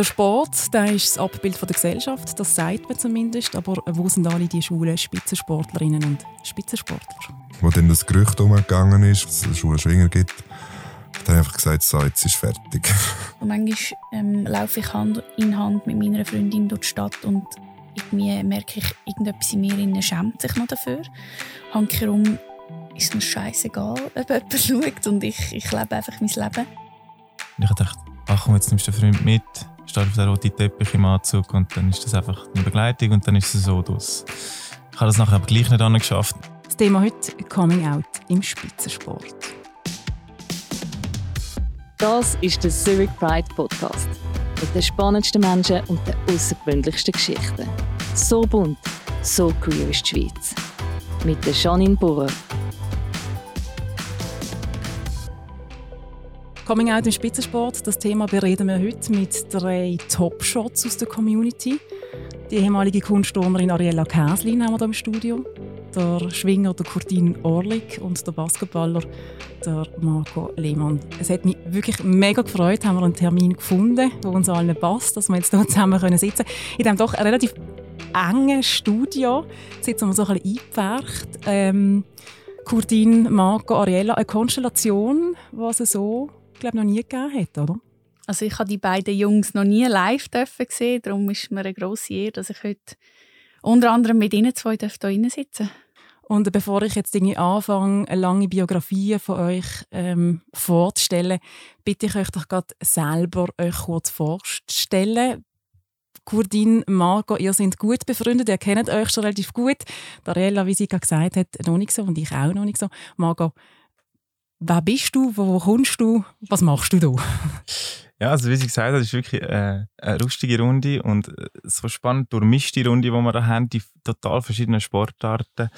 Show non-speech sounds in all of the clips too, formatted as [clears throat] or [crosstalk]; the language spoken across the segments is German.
Der Sport, der ist das Abbild von der Gesellschaft, das sagt man zumindest. Aber wo sind alle die schwulen Spitzensportlerinnen und Spitzensportler? Wo dann das Gerücht umgegangen ist, dass es schwule Schwinger gibt, hat er einfach gesagt, so, jetzt ist fertig. [laughs] Und manchmal ähm, laufe ich Hand in Hand mit meiner Freundin durch die Stadt und irgendwie merke ich, irgendetwas in mir schämt sich noch dafür. Handkerum ist mir scheißegal, ob jemand [laughs] schaut und ich, ich lebe einfach mein Leben. Und ich dachte, ach komm, jetzt nimmst du den Freund mit, stehst auf den roten Teppich im Anzug und dann ist das einfach eine Begleitung und dann ist es so durch. Ich habe das nachher aber gleich nicht geschafft. Das Thema heute Coming Out im Spitzensport. Das ist der Zurich Pride Podcast mit den spannendsten Menschen und den außergewöhnlichsten Geschichten. So bunt, so queer ist die Schweiz. Mit der Janine Burrer. Coming Out im Spitzensport, das Thema bereden wir heute mit drei Top-Shots aus der Community. Die ehemalige Kunstturnerin Ariella Käslin haben wir hier im Studio, der Schwinger der Kurtin Orlik und der Basketballer der Marco Lehmann. Es hat mich wirklich mega gefreut, haben wir einen Termin gefunden, der uns allen passt, dass wir jetzt hier zusammen sitzen können. In diesem doch relativ engen Studio sitzen wir so ein bisschen eingepfercht. Ähm, Kurtin, Marco, Ariella, eine Konstellation, was es so glaube noch nie gegeben hat, oder? Also ich habe die beiden Jungs noch nie live gesehen, darum ist mir eine grosse Ehre, dass ich heute unter anderem mit ihnen zwei hier sitzen Und bevor ich jetzt irgendwie anfange, eine lange Biografie von euch ähm, vorzustellen, bitte ich euch doch gerade selber euch kurz vorzustellen. Kurdin, Marco, ihr seid gut befreundet, ihr kennt euch schon relativ gut. Dariella, wie sie gerade gesagt hat, noch nicht so und ich auch noch nicht so. Marco, Wer bist du? Wo kommst du? Was machst du da? Ja, also wie sie gesagt hat, ist wirklich äh, eine lustige Runde und äh, so spannend durchmischte Runde, die wir da haben, die total verschiedenen Sportarten.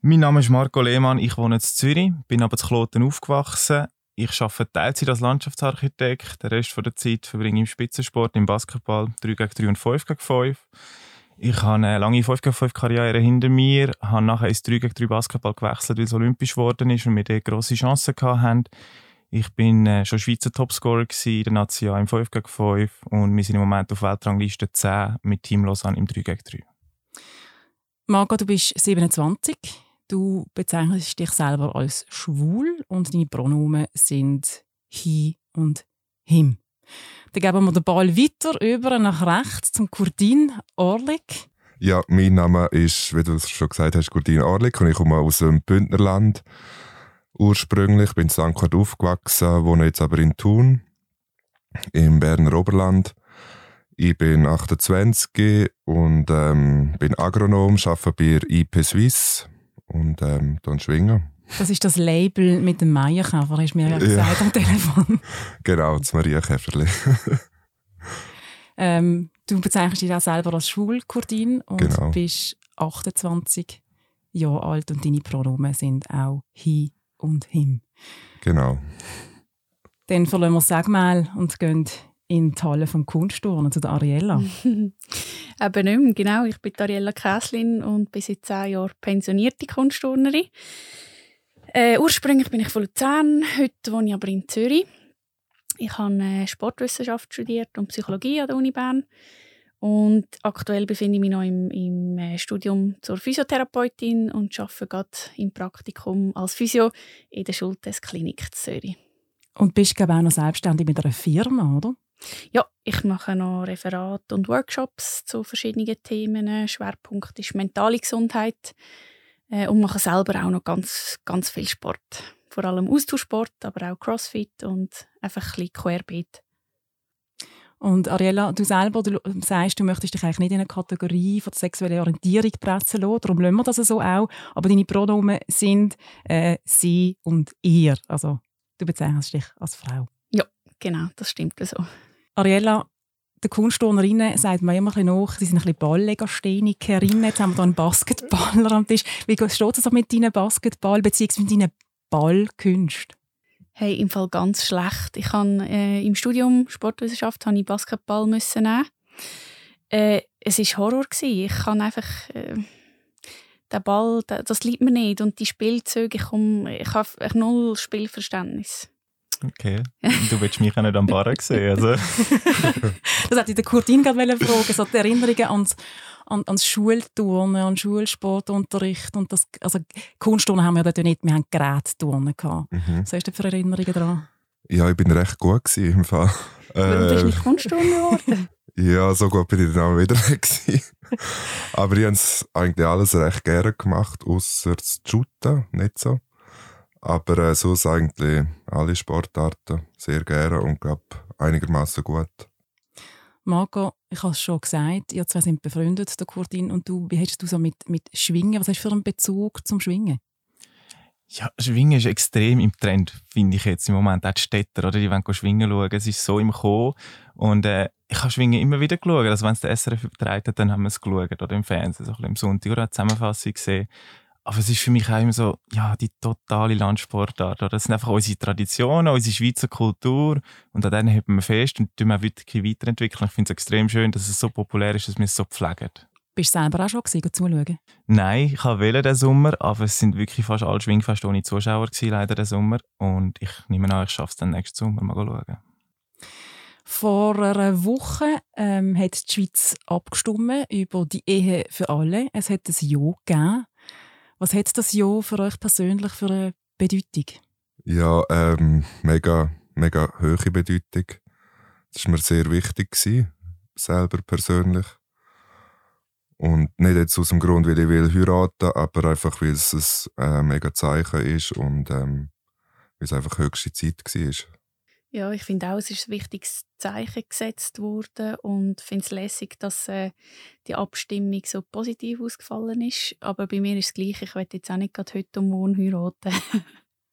Mein Name ist Marco Lehmann, ich wohne in Zürich, bin aber zu Kloten aufgewachsen. Ich arbeite Teilzeit als Landschaftsarchitekt, den Rest der Zeit verbringe ich im Spitzensport, im Basketball 3 gegen 3 und 5 gegen 5. Ich habe eine lange 5 gegen 5 Karriere hinter mir, habe nachher ins 3 gegen 3 Basketball gewechselt, weil es olympisch geworden ist und wir dort grosse Chancen hatten. Ich bin äh, schon Schweizer Topscorer in der Nation im 5 gegen 5 und wir sind im Moment auf Weltrangliste 10 mit Team Lausanne im 3 gegen 3. Marco, du bist 27. Du bezeichnest dich selber als schwul und deine Pronomen sind he und him. Dann geben wir den Ball weiter über nach rechts zum Kurdin Orlik. Ja, mein Name ist, wie du schon gesagt hast, Kurdin Orlik und ich komme aus dem Bündnerland ursprünglich. Ich bin in St. Kurt aufgewachsen, wohne jetzt aber in Thun, im Berner Oberland. Ich bin 28 und ähm, bin Agronom, arbeite bei IP Suisse und ähm, dann schwingen. Das ist das Label mit dem Maienkäfer, hast du mir ja gesagt ja. am Telefon. genau, das Marienkäferli. ähm, du bezeichnest dich auch selber als Schulkurdin und genau. bist 28 Jahre alt und deine Pronomen sind auch he und him. Genau. Dann verlassen wir das Sagmal und gehen in die Halle vom Kunstturnen zu der Ariella. [laughs] Eben nicht mehr, genau. Ich bin Ariella Käslin und bin seit zehn Jahren pensionierte Kunstturnerin. Äh, ursprünglich bin ich von Luzern, heute wohne ich aber in Zürich. Ich habe äh, Sportwissenschaft studiert und Psychologie an der Uni Bern. Und aktuell befinde ich mich noch im, im äh, Studium zur Physiotherapeutin und arbeite gerade im Praktikum als Physio in der Schultestklinik Zürich. Und bist glaube auch noch selbstständig mit einer Firma, oder? Ja, ich mache noch Referate und Workshops zu verschiedenen Themen. Schwerpunkt ist mentale Gesundheit äh, und mache selber auch noch ganz, ganz viel Sport. Vor allem Austauschsport, aber auch Crossfit und einfach ein bisschen querbeet. Und Ariella, du selber du sagst, du möchtest dich eigentlich nicht in eine Kategorie von der sexuellen Orientierung pressen lassen, darum lassen wir das so auch. Aber deine Pronomen sind äh, sie und ihr. Also du bezeichnest dich als Frau. Ja, genau, das stimmt so. Ariella, den Kunstturnerinnen sagt man immer nach, sie sind ein bisschen Balllegasthenikerinnen. Jetzt haben wir hier einen Basketballer am Tisch. Wie steht es mit deinen Basketball- bzw. mit deinen Ballkünsten? Hey, im Fall ganz schlecht. Ich habe äh, im Studium Sportwissenschaft habe ich Basketball müssen nehmen. Äh, es war Horror gewesen. Ich kann einfach äh, der Ball, der, das liebt mir nicht und die Spielzüge, ich, komm, ich habe null Spielverständnis. Okay. Du willst mich auch nicht am Bar sehen. Also. [laughs] das hätte ich der Kurtin gerade fragen so die Erinnerungen ans, an, ans Schulturnen, an Schulsportunterricht und das, also Kunstturnen haben wir dort nicht, wir haben Gerätturnen gehabt. Mhm. Was hast du für Erinnerungen daran? Ja, ich bin recht gut gewesen, im Fall. Warum bist du nicht Kunstturner geworden? [laughs] ja, so gut bin ich dann auch wieder gewesen. Aber ich habe eigentlich alles recht gerne gemacht, außer das Shooten, nicht so. Aber äh, sonst eigentlich alle Sportarten sehr gerne und glaube einigermaßen gut. Marco, ich habe es schon gesagt, ihr zwei sind befreundet, der Kurtin und du. Wie hast du so mit, mit Schwingen? Was hast du für einen Bezug zum Schwingen? Ja, Schwingen ist extrem im Trend, finde ich jetzt im Moment. Auch die Städter, oder? Die wollen schwingen schauen. Es ist so im Kommen. Und äh, ich habe Schwingen immer wieder geschaut. Also wenn es der SRF übertragen dann haben wir es geschaut. Oder im Fernsehen, so ein bisschen im Sonntag. Oder eine Zusammenfassung gesehen. Aber es ist für mich auch immer so, ja, die totale Landsportart. Das sind einfach unsere Traditionen, unsere Schweizer Kultur. Und an denen halten wir fest und tun wir wirklich weiterentwickeln. Ich finde es extrem schön, dass es so populär ist, dass wir es so pflegen. Bist du selber auch schon gewesen, zuschauen? Nein, ich wollte den Sommer, aber es sind wirklich fast alle Schwingfeste ohne Zuschauer gewesen, leider den Sommer. Und ich nehme an, ich schaffe es dann nächsten Sommer mal schauen. Vor einer Woche ähm, hat die Schweiz abgestimmt über die Ehe für alle. Es hat ein Ja gegeben. Was hat das Jahr für euch persönlich für eine Bedeutung? Ja, ähm, mega, mega hohe Bedeutung. Das war mir sehr wichtig, gewesen, selber persönlich. Und nicht jetzt aus dem Grund, weil ich will heiraten, aber einfach, weil es ein äh, mega Zeichen ist und ähm, weil es einfach höchste Zeit war. Ja, ich finde auch, es ist ein wichtiges Zeichen gesetzt worden und finde es lässig, dass äh, die Abstimmung so positiv ausgefallen ist. Aber bei mir ist es gleich, ich werde jetzt auch nicht gerade heute und morgen heiraten. [laughs]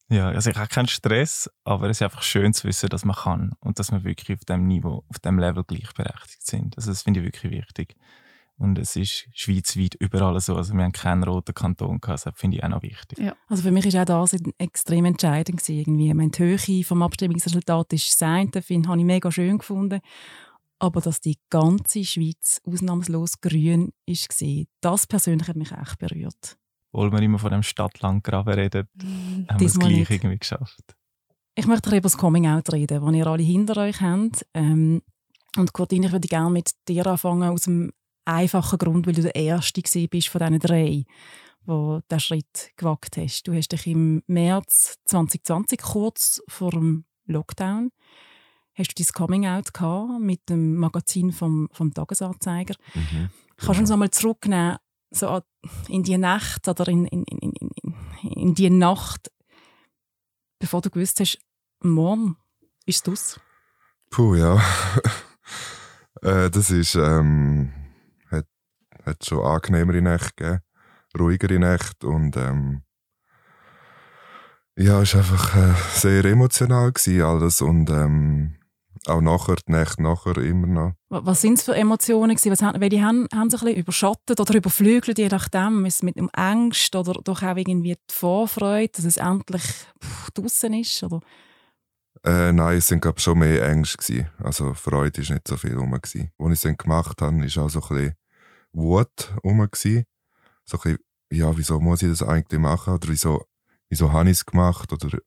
ja, also ich habe keinen Stress, aber es ist einfach schön zu wissen, dass man kann und dass wir wirklich auf dem Niveau, auf dem Level gleichberechtigt sind. Also das finde ich wirklich wichtig. Und es ist schweizweit überall so. Also wir haben keinen roten Kanton gehabt. Das finde ich auch noch wichtig. Ja. Also für mich war auch das extrem entscheidend. Gewesen, irgendwie. Meine, die Höhe vom Abstimmungsresultat ist sein. Das habe ich mega schön gefunden. Aber dass die ganze Schweiz ausnahmslos grün war, das persönlich hat mich echt berührt. Obwohl wir immer von dem Stadtlandgraben reden, mhm. haben wir es gleich nicht. irgendwie geschafft. Ich möchte über das Coming-out reden, das ihr alle hinter euch habt. Ähm, und Cortine, ich würde gerne mit dir anfangen aus dem einfachen Grund, weil du der Erste bist von diesen drei, wo der Schritt gewagt hast. Du hast dich im März 2020, kurz vor dem Lockdown, hast du dein Coming-out gehabt mit dem Magazin vom, vom Tagesanzeiger. Mhm. Kannst du uns einmal zurücknehmen so in die Nacht oder in, in, in, in, die Nacht, bevor du gewusst hast, morgen ist es Puh, ja. [laughs] äh, das ist ähm, hat schon angenehmere Nächte gegeben, ruhigere Nächte und ähm, ja, es war einfach äh, sehr emotional gewesen, alles und ähm, auch nachher, die Nächte nachher immer noch. Was sind es für Emotionen gewesen? Was haben, welche haben, haben sie ein bisschen überschattet oder überflügelt, je nachdem? Ist es mit Angst oder doch auch irgendwie die Vorfreude, dass es endlich draußen ist? Oder? Äh, nein, es sind schon mehr Ängste gewesen. Also Freude ist nicht so viel rum gewesen. Als ich es dann gemacht habe, ist auch so ein bisschen Wut herum. So ein ja, wieso muss ich das eigentlich machen? Oder wieso, wieso habe ich es gemacht? Oder,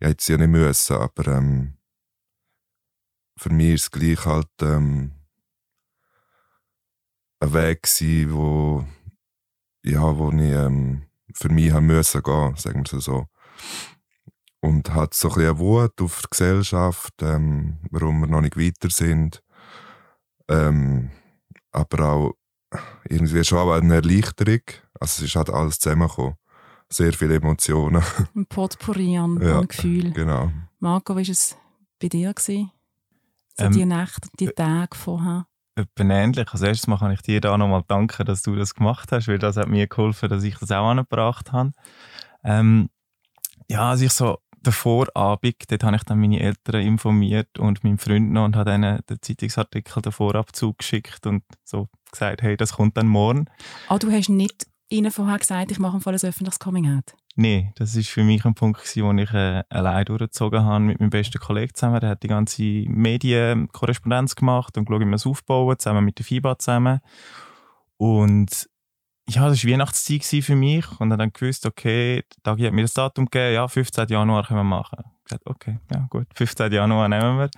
ja, jetzt ja nicht müssen, aber ähm, für mich ist es gleich halt ähm, ein Weg gewesen, wo, ja, wo ich ähm, für mich haben müssen gehen, sagen wir es so. Und hat so ein bisschen Wut auf die Gesellschaft, ähm, warum wir noch nicht weiter sind. Ähm, aber auch irgendwie schon aber eine Erleichterung. Also es ist halt alles zusammengekommen. Sehr viele Emotionen. [laughs] Ein Potpourri an, ja, an Gefühlen. Genau. Marco, wie war es bei dir? Gewesen? So ähm, die Nächte, die Tage vorher? Etwa ähnlich. Als erstes Mal kann ich dir da nochmal danken, dass du das gemacht hast, weil das hat mir geholfen, dass ich das auch angebracht habe. Ähm, ja, als ich so der Vorabend, dort habe ich dann meine Eltern informiert und meinen Freund noch und habe ihnen den Zeitungsartikel davor abzugeschickt und so gesagt, hey, das kommt dann morgen. Ah, du hast nicht ihnen vorher gesagt, ich mache ein volles öffentliches Coming-out? Nein, das war für mich ein Punkt, wo ich äh, allein durchgezogen habe mit meinem besten Kollegen zusammen. Der hat die ganze Medienkorrespondenz gemacht und geschaut, wie wir es aufbauen, zusammen mit der FIBA zusammen. Und ja, das war Weihnachtszeit für mich und dann gewusst, okay, Dagi hat mir das Datum gegeben, ja, 15. Januar können wir machen. Ich gesagt, okay, ja gut, 15. Januar nehmen wir.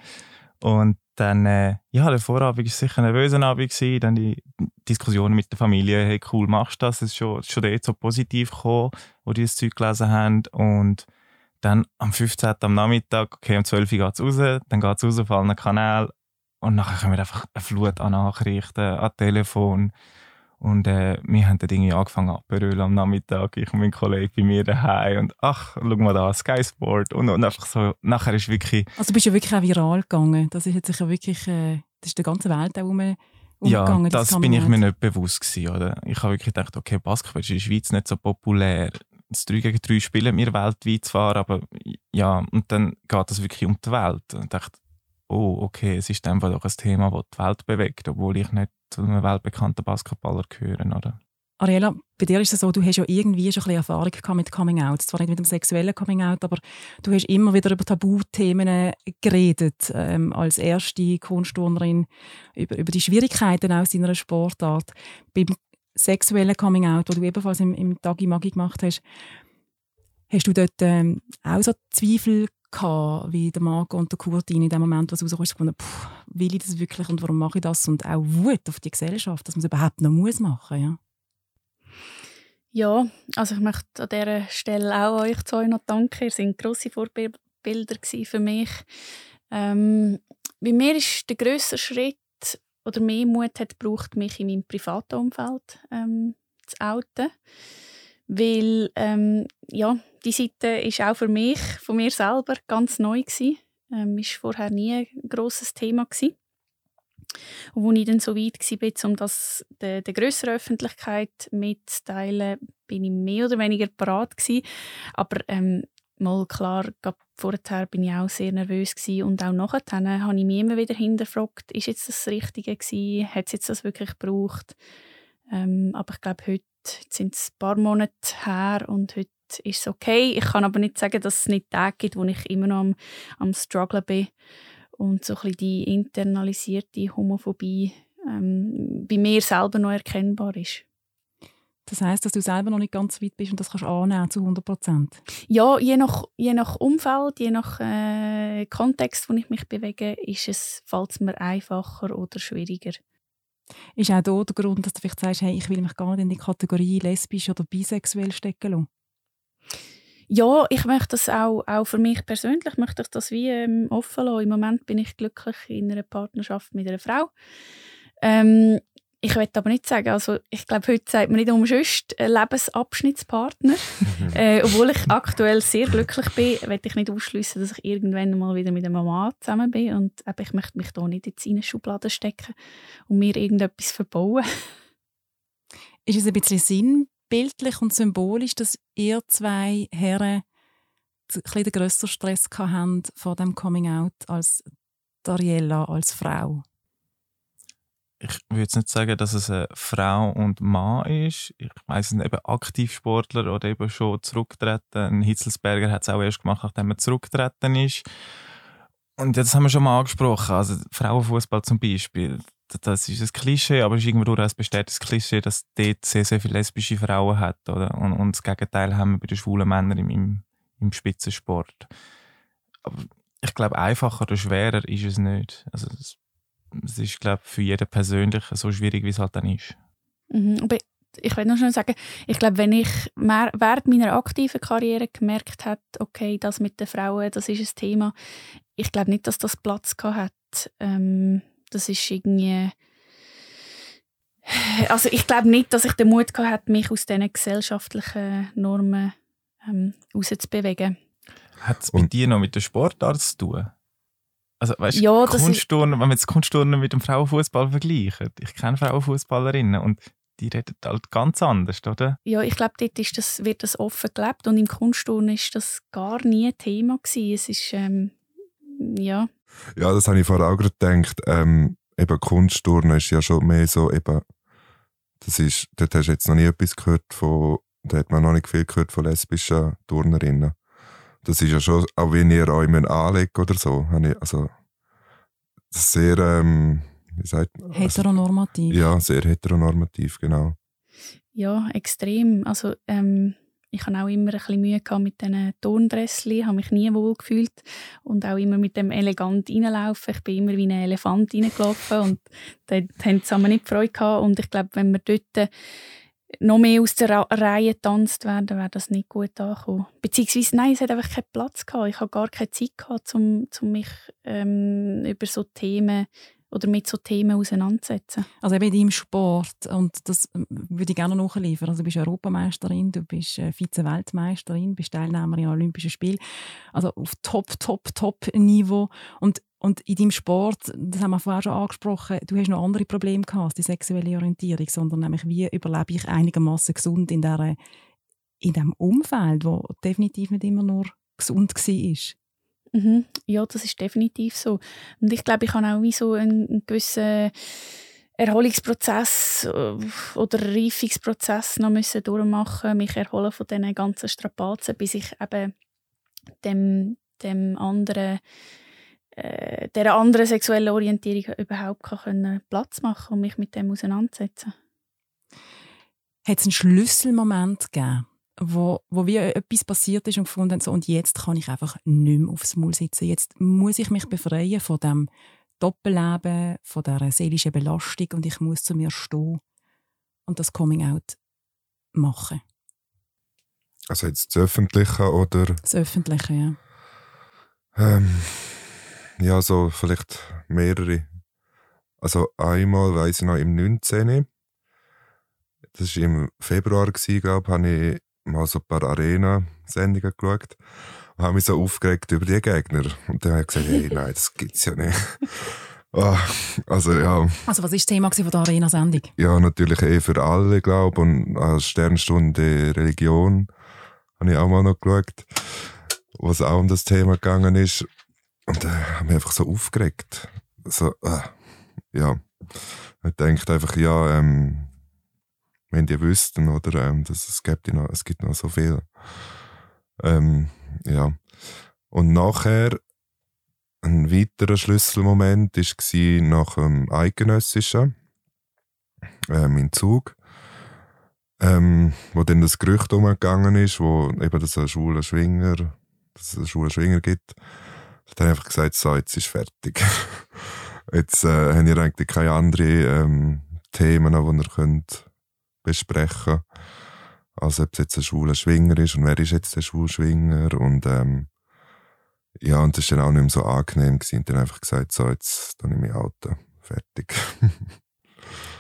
Und dann, äh, ja, der Vorabend war sicher ein nervöser Abend gewesen, dann die Diskussionen mit der Familie, hey, cool, machst du das? Es ist schon, schon dort so positiv gekommen, wo die das Zeug gelesen haben und dann am 15. am Nachmittag, okay, um 12 Uhr geht es raus, dann geht es raus auf allen Kanälen und nachher kommen wir einfach eine Flut an Nachrichten, an Telefon, und äh, wir haben dann irgendwie angefangen abberüllen am Nachmittag, ich und mein Kollege bei mir daheim. Und ach, schau mal da, Sky Sport. Und, und einfach so, nachher ist wirklich... Also du bist ja wirklich auch viral gegangen, das ist jetzt sicher wirklich, äh, das ist der ganze Welt auch um, umgegangen. Ja, das, das bin ich mir nicht bewusst gewesen, oder? Ich habe wirklich gedacht, okay, Basketball ist in der Schweiz nicht so populär, das 3 gegen 3 Spielen wir weltweit zwar, aber ja, und dann geht es wirklich um die Welt. Und ich dachte, oh, okay, es ist einfach doch ein Thema, das die Welt bewegt, obwohl ich nicht zu einem weltbekannten Basketballer gehöre, oder? Ariela, bei dir ist es so, du hast ja irgendwie schon ein bisschen Erfahrung gehabt mit Coming Out. Zwar nicht mit dem sexuellen Coming Out, aber du hast immer wieder über Tabuthemen geredet. Ähm, als erste Kunstturnerin über, über die Schwierigkeiten aus deiner Sportart. Beim sexuellen Coming Out, wo du ebenfalls im, im Tagi Magi gemacht hast, hast du dort ähm, auch so Zweifel gehabt, wie der Marco und der Kurtin in dem Moment, was rauskam, gefunden, pff, will ich das wirklich und warum mache ich das? Und auch Wut auf die Gesellschaft, dass man es überhaupt noch muss machen ja. Ja, also ich möchte an dieser Stelle auch euch zwei noch danken. Ihr seid grosse Vorbilder für mich. Ähm, bei mir ist der grösste Schritt oder mehr Mut hat gebraucht, mich in meinem privaten Umfeld ähm, zu outen. Weil ähm, ja, die Seite ist auch für mich, von mir selber, ganz neu gewesen. Ähm, ist vorher nie ein grosses Thema gewesen. Und als ich dann so weit war, um das der, der grösseren Öffentlichkeit mitzuteilen, bin ich mehr oder weniger parat gewesen. Aber ähm, mal klar, vorher bin ich auch sehr nervös gewesen und auch nachher habe ich mich immer wieder hinterfragt, ist jetzt das Richtige gewesen, hat es jetzt das wirklich gebraucht? Ähm, aber ich glaube, heute sind es ein paar Monate her und heute ist es okay. Ich kann aber nicht sagen, dass es nicht Tage gibt, wo ich immer noch am, am Strugglen bin und so ein bisschen die internalisierte Homophobie ähm, bei mir selber noch erkennbar ist. Das heißt, dass du selber noch nicht ganz weit bist und das kannst annehmen zu 100 Prozent? Ja, je nach, je nach Umfeld, je nach äh, Kontext, wo ich mich bewege, ist es, fällt es mir einfacher oder schwieriger. Ist auch da der Grund, dass du vielleicht sagst, hey, ich will mich gar nicht in die Kategorie lesbisch oder bisexuell stecken lassen? Ja, ich möchte das auch, auch für mich persönlich möchte ich das wie ähm, offen lassen. Im Moment bin ich glücklich in einer Partnerschaft mit einer Frau. Ähm, ich will aber nicht sagen, also ich glaube, heute sagt man nicht umsonst Lebensabschnittspartner. [laughs] äh, obwohl ich aktuell sehr glücklich bin, will ich nicht ausschließen, dass ich irgendwann mal wieder mit einer Mama zusammen bin. Und eben, ich möchte mich da nicht in eine Schublade stecken und mir irgendetwas verbauen. Ist es ein bisschen sinnbildlich und symbolisch, dass ihr zwei Herren ein den grösseren Stress hatten vor dem Coming-out als Dariella als Frau? ich würde jetzt nicht sagen, dass es eine Frau und Mann ist. Ich weiß es sind eben Aktivsportler oder eben schon zurücktreten. Ein Hitzelsberger hat es auch erst gemacht, nachdem er zurückgetreten ist. Und das haben wir schon mal angesprochen. Also Frauenfußball zum Beispiel. Das ist ein Klischee, aber es ist irgendwo ein bestätigtes Klischee, dass dort sehr, sehr viele lesbische Frauen hat. Oder? Und, und das Gegenteil haben wir bei den schwulen Männern im, im, im Spitzensport. Aber ich glaube, einfacher oder schwerer ist es nicht. Also es ist, glaube für jeden persönlich so schwierig, wie es halt dann ist. Mhm, aber ich will noch schnell sagen, ich glaube, wenn ich mehr, während meiner aktiven Karriere gemerkt habe, okay, das mit den Frauen, das ist ein Thema, ich glaube nicht, dass das Platz hat. Ähm, das ist irgendwie also ich glaube nicht, dass ich den Mut hatte, mich aus diesen gesellschaftlichen Normen ähm, rauszubewegen. Hat es bei dir noch mit dem Sportart zu tun? Also, weißt, ja, Kunstturnen, wenn man jetzt Kunstturnen mit dem Frauenfußball vergleicht, ich kenne Frauenfußballerinnen und die reden halt ganz anders, oder? Ja, ich glaube, dort ist das, wird das offen gelebt und im Kunstturnen ist das gar nie Thema gewesen. Es ist, ähm, ja. Ja, das habe ich vorher auch gerade gedacht. Ähm, eben Kunstturnen ist ja schon mehr so, eben, das ist, dort hast du jetzt noch nie etwas gehört von, da hat man noch nicht viel gehört von lesbischen Turnerinnen. Das ist ja schon, auch wenn ihr euch anlegt oder so, habe ich, also sehr, ähm, wie sagt man? Heteronormativ. Also, ja, sehr heteronormativ, genau. Ja, extrem. Also ähm, ich habe auch immer ein bisschen Mühe gehabt mit diesen Turndressli, habe mich nie wohl gefühlt und auch immer mit dem elegant reinlaufen. Ich bin immer wie ein Elefant reingelaufen und dort haben sie nicht Freude gehabt. Und ich glaube, wenn wir dort noch mehr aus der Reihe getanzt werden, wäre das nicht gut angekommen. Beziehungsweise, nein, es hat einfach keinen Platz gehabt. Ich habe gar keine Zeit gehabt, um, um mich ähm, über so Themen oder mit so Themen auseinandersetzen. Also eben deinem Sport, und das ähm, würde ich gerne nachliefern. Also du bist Europameisterin, du bist äh, Vize-Weltmeisterin, bist Teilnehmerin an Olympischen Spielen. Also auf Top, Top, Top-Niveau. Und, und in deinem Sport, das haben wir vorher schon angesprochen, du hast noch andere Probleme gehabt als die sexuelle Orientierung, sondern nämlich wie überlebe ich einigermaßen gesund in, der, in diesem Umfeld, wo definitiv nicht immer nur gesund war. Mhm. Ja, das ist definitiv so. Und ich glaube, ich habe auch wie so einen, einen gewissen Erholungsprozess äh, oder Reifungsprozess noch müssen durchmachen, mich erholen von diesen ganzen Strapazen, bis ich eben dem, dem anderen äh, der anderen sexuellen Orientierung überhaupt kann Platz machen und mich mit dem auseinandersetzen. Hat es einen Schlüsselmoment gegeben, wo, wo wie etwas passiert ist und gefunden haben, so, und jetzt kann ich einfach nicht mehr aufs Maul sitzen. Jetzt muss ich mich befreien von dem Doppelleben, von der seelischen Belastung und ich muss zu mir stehen und das Coming-out machen. Also jetzt das Öffentliche oder? Das Öffentliche, ja. Ähm, ja, so vielleicht mehrere. Also einmal, weiss ich noch, im 19. Das war im Februar, glaube ich, habe ich mal so ein paar Arena-Sendungen geschaut und habe mich so aufgeregt über die Gegner. Und dann habe ich gesagt, hey, [laughs] nein, das gibt's ja nicht. oh, also ja. Also was war das Thema von der Arena-Sendung? Ja, natürlich eh für alle, glaube ich. Und als Sternstunde Religion habe ich auch mal noch geschaut, wo es auch um das Thema gegangen ist. Und da äh, habe mich einfach so aufgeregt. So, äh, ja. Ich denke einfach, ja, ähm, wenn die wüssten, oder, ähm, dass es, gibt noch, es gibt noch so viel. Ähm, ja. Und nachher, ein weiterer Schlüsselmoment war nach dem Eidgenössischen, ähm, in Zug, ähm, wo dann das Gerücht umgegangen ist, wo eben das ein schwuler Schwinger, dass es einen schwulen Schwinger gibt. Da habe ich einfach gesagt, so, jetzt ist fertig. [laughs] jetzt äh, haben ihr eigentlich keine anderen ähm, Themen, die ihr könnt besprechen. Also ob es jetzt ein schwuler Schwinger ist und wer ist jetzt der schwule Schwinger und ähm, ja, und das war dann auch nicht mehr so angenehm gewesen. Und dann einfach gesagt, so, jetzt dann ich mich outen. Fertig. [laughs]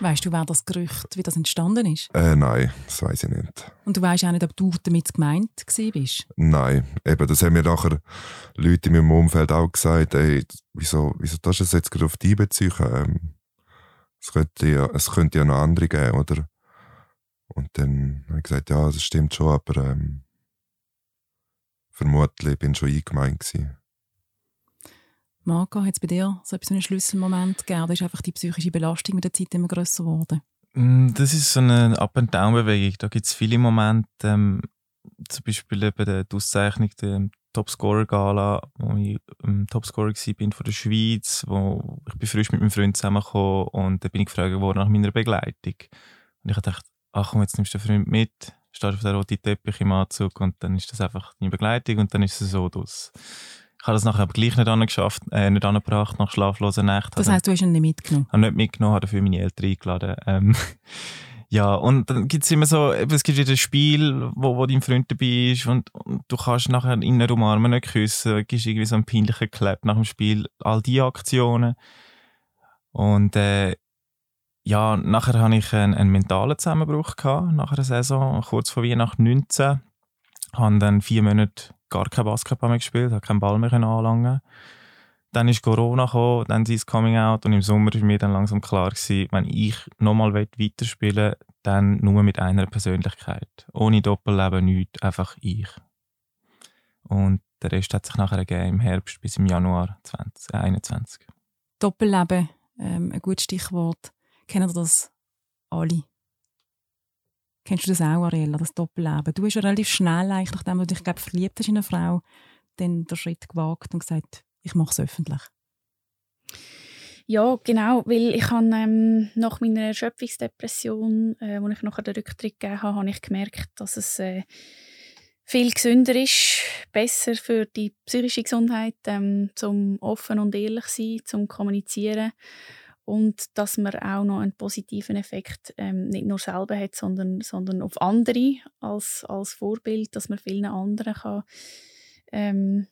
weißt du, wer das Gerücht, wie das entstanden ist? Äh, nein, das weiß ich nicht. Und du weißt auch nicht, ob du damit gemeint bist? Nein, eben, das haben mir nachher Leute in meinem Umfeld auch gesagt, ey, wieso, wieso darfst du es jetzt gerade auf die beziehen? Ähm, es, könnte ja, es könnte ja noch andere geben, oder? Und dann habe ich gesagt, ja, das stimmt schon, aber ähm, vermutlich bin ich schon eingemeint gewesen. Marco, hat es bei dir so einen Schlüsselmoment gegeben? Da ist einfach die psychische Belastung mit der Zeit immer grösser geworden? Mm, das ist so eine Up-and-Down-Bewegung. Da gibt es viele Momente, ähm, zum Beispiel eben die Auszeichnung der Topscorer-Gala, wo ich ähm, Topscorer war von der Schweiz, wo ich bin frisch mit meinem Freund zusammengekommen und da bin ich gefragt worden nach meiner Begleitung. Und ich dachte, ach komm, jetzt nimmst du den Freund mit, stehst auf den roten Teppich im Anzug und dann ist das einfach deine Begleitung und dann ist es so das. Ich habe das nachher aber gleich nicht angeschafft, äh, nicht angebracht nach schlaflosen Nächten. Das heisst, du hast ihn nicht mitgenommen? Ich habe nicht mitgenommen, habe dafür meine Eltern eingeladen. Ähm, [laughs] ja, und dann gibt es immer so, es gibt wieder ein Spiel, wo, wo dein Freund dabei ist und, und du kannst nachher ihn nicht umarmen, nicht küssen, gibst irgendwie so einen peinlichen Clap nach dem Spiel, all diese Aktionen. Und äh, ja, nachher hatte ich einen, einen mentalen Zusammenbruch gehabt, nach einer Saison, kurz vor Weihnachten 19. Habe dann vier Monate gar kein Basketball mehr gespielt, habe keinen Ball mehr anlangen. Dann ist Corona gekommen, dann ist Coming Out und im Sommer war mir dann langsam klar gewesen, wenn ich nochmal weiterspielen will, dann nur mit einer Persönlichkeit. Ohne Doppelleben nichts, einfach ich. Und der Rest hat sich nachher gegeben im Herbst bis im Januar 2021. Doppelleben, ähm, ein gutes Stichwort. Kennen das alle? Kennst du das auch, Ariella, das Doppelleben? Du hast ja relativ schnell, eigentlich, nachdem du dich glaub, verliebt hast in eine Frau, den Schritt gewagt und gesagt, ich mache es öffentlich. Ja, genau, weil ich habe ähm, nach meiner Erschöpfungsdepression, äh, wo ich nachher den Rücktritt gegeben habe, habe ich gemerkt, dass es äh, viel gesünder ist, besser für die psychische Gesundheit, ähm, zum offen und ehrlich sein, zum kommunizieren und dass man auch noch einen positiven Effekt ähm, nicht nur selber hat, sondern, sondern auf andere als, als Vorbild, dass man vielen anderen kann ähm,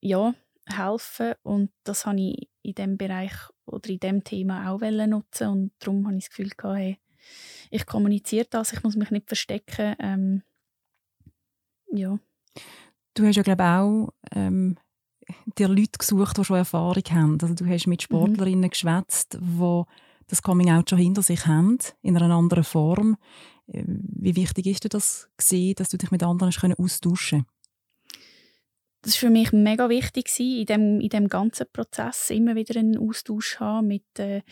ja, helfen und das habe ich in dem Bereich oder in dem Thema auch nutzen und darum habe ich das Gefühl gehabt, hey, ich kommuniziere das, ich muss mich nicht verstecken, ähm, ja. Du hast ja glaube auch ähm, dir Leute gesucht, die schon Erfahrung haben. Also du hast mit mhm. Sportlerinnen mhm. geschwätzt, die das Coming Out schon hinter sich haben, in einer anderen Form. Ähm, wie wichtig ist dir das gewesen, dass du dich mit anderen können austauschen das war für mich mega wichtig, in dem, in dem ganzen Prozess immer wieder einen Austausch haben mit, äh,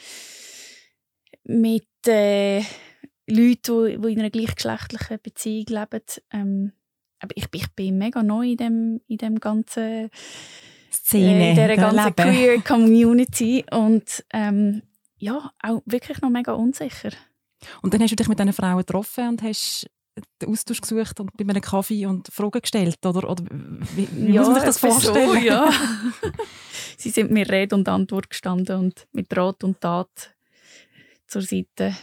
mit äh, Leuten, die, die in einer gleichgeschlechtlichen Beziehung leben. Ähm, aber ich, ich bin mega neu in dem, in dem ganzen Szene, äh, in dieser ganzen Queer Community und ähm, ja, auch wirklich noch mega unsicher. Und dann hast du dich mit diesen Frauen getroffen und hast den Austausch gesucht und bei einem Kaffee und Fragen gestellt? Oder, oder wie, wie ja, muss man sich das vorstellen? So, ja. [laughs] Sie sind mir Rede und Antwort gestanden und mit Rat und Tat zur Seite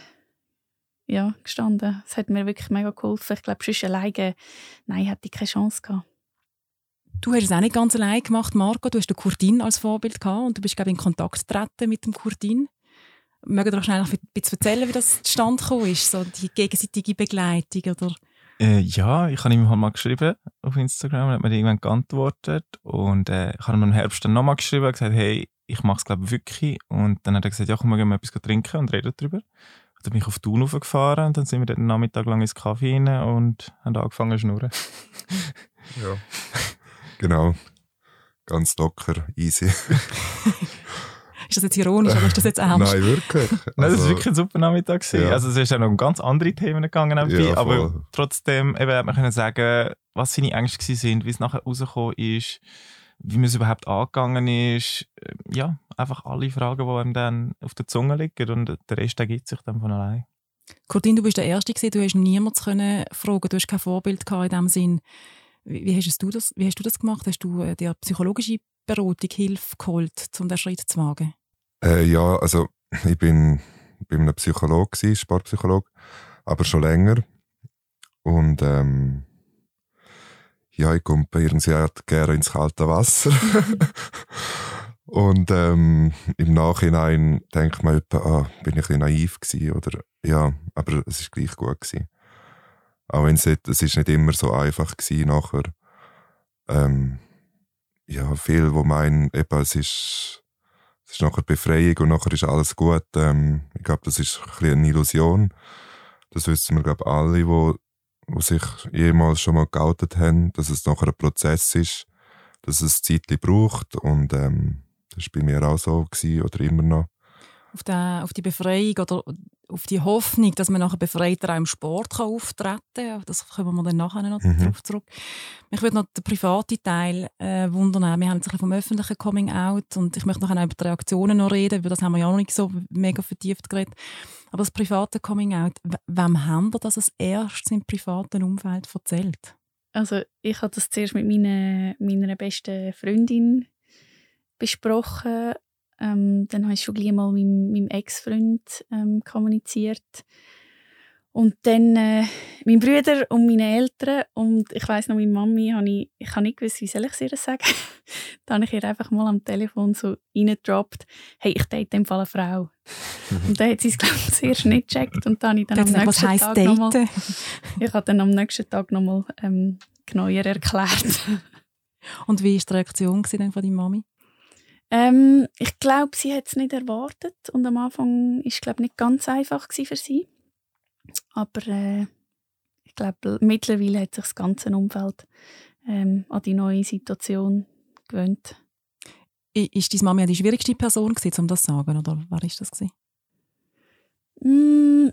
ja, gestanden. Es hat mir wirklich mega geholfen. Ich glaube, sonst alleine, nein, hätte ich keine Chance gehabt. Du hast es auch nicht ganz allein gemacht, Marco. Du hast den Kurtin als Vorbild gehabt und du bist, glaube ich, in Kontakt getreten mit dem Kurtin. Ihr euch schnell ein bisschen erzählen, wie das zustande gekommen ist, so die gegenseitige Begleitung? Oder? Äh, ja, ich habe ihm halt mal geschrieben auf Instagram, er hat mir irgendwann geantwortet und äh, ich habe ihm im Herbst dann nochmal geschrieben und gesagt, hey, ich mache es glaube wirklich und dann hat er gesagt, ja komm, wir gehen mal etwas trinken und reden darüber. Dann bin ich auf Thun gefahren und dann sind wir den Nachmittag lang ins Kaffee rein und haben angefangen zu schnurren. ja, [laughs] genau. Ganz locker, easy. [laughs] ist das jetzt ironisch oder ist das jetzt ernst? Nein, wirklich. Also, [laughs] Nein, das war wirklich ein super Nachmittag. Ja. Also es ist ja noch um ganz andere Themen gegangen, ja, aber trotzdem eben, hat man können sagen, was seine Ängste waren, wie es nachher rausgekommen ist, wie man es überhaupt angegangen ist. Ja, einfach alle Fragen, die einem dann auf der Zunge liegen und der Rest ergibt sich dann von allein. Cortin, du bist der Erste gewesen, du hast niemanden können fragen, du hast kein Vorbild gehabt in dem Sinn. Wie, wie, hast du das, wie hast du das gemacht? Hast du äh, dir psychologische Beratung, Hilfe geholt, um diesen Schritt zu wagen? Äh, ja, also ich bin bei einem Psychologe, Sportpsychologe, aber schon länger. Und ähm, ja, ich komme irgendwie gerne ins kalte Wasser. [laughs] Und ähm, im Nachhinein denkt man etwa, ah, bin ich ein bisschen naiv gewesen, oder ja, aber es ist gleich gut gewesen. Auch wenn es, ist nicht immer so einfach gewesen nachher. Ähm, ja, viel, wo meinen, eben, es ist, es ist nachher Befreiung und nachher ist alles gut. Ähm, ich glaube, das ist ein bisschen eine Illusion. Das wissen wir, glaube alle, wo, wo sich jemals schon mal geoutet haben, dass es nachher ein Prozess ist, dass es Zeit braucht und ähm, das war bei mir auch so gewesen, oder immer noch. Auf die, auf die Befreiung oder auf die Hoffnung, dass man nachher befreiter auch im Sport kann auftreten kann. Das kommen wir dann nachher noch mhm. darauf zurück. Mich würde noch den privaten Teil äh, wundern. Wir haben jetzt vom öffentlichen Coming Out und ich möchte nachher auch über die Reaktionen noch reden. Über das haben wir ja noch nicht so mega vertieft geredet. Aber das private Coming Out, wem haben wir das als erstes im privaten Umfeld erzählt? Also ich habe das zuerst mit meiner, meiner besten Freundin besprochen. Ähm, dann habe ich schon gleich mal mit meinem Ex-Freund ähm, kommuniziert. Und dann äh, mein Brüder und meine Eltern und ich weiß noch, meine Mami, habe ich, ich habe nicht gewusst, wie soll ich es ihr sagen. [laughs] dann habe ich ihr einfach mal am Telefon so reingedroppt, hey, ich date in dem Fall eine Frau. und dann hat sie es, glaube ich, zuerst nicht gecheckt und dann habe ich dann am nächsten Tag nochmal, [laughs] ich habe dann am nächsten Tag nochmal ähm, genauer erklärt. und wie war die Reaktion von deiner Mami? Ähm, ich glaube, sie hat es nicht erwartet und am Anfang war es glaube nicht ganz einfach für sie. Aber äh, ich glaube, mittlerweile hat sich das ganze Umfeld ähm, an die neue Situation gewöhnt. Ist deine Mama die schwierigste Person gewesen, um das zu sagen, oder wer ist das Mm,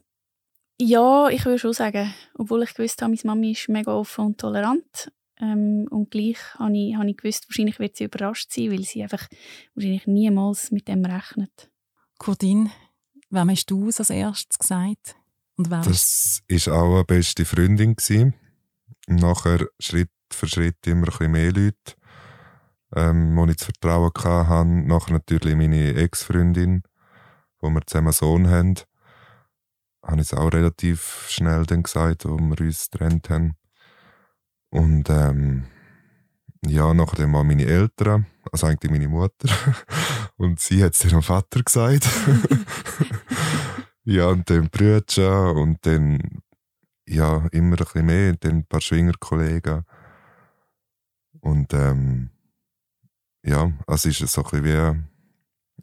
ja, ich würde schon sagen, obwohl ich gewusst habe, meine Mami ist mega offen und tolerant, Ähm, und gleich habe ich, habe ich gewusst, wahrscheinlich wird sie überrascht sein, weil sie einfach wahrscheinlich niemals mit dem rechnet. Corinne, wem hast du es als erstes gesagt? Und wer Das war auch eine beste Freundin. Gewesen. Nachher Schritt für Schritt immer ein bisschen mehr Leute, ähm, wo ich zu vertrauen hatte. Nachher natürlich meine Ex-Freundin, wo wir zusammen einen Sohn haben. Habe ich es auch relativ schnell dann gesagt, wo wir uns getrennt haben. Und ähm, ja, dann mal meine Eltern, also eigentlich meine Mutter. [laughs] Und sie hat es ihrem Vater gesagt. [laughs] ja, und dann Brüder und dann ja, immer ein bisschen mehr, dann ein paar Schwingerkollegen. Und ähm, ja, also ist es so ein bisschen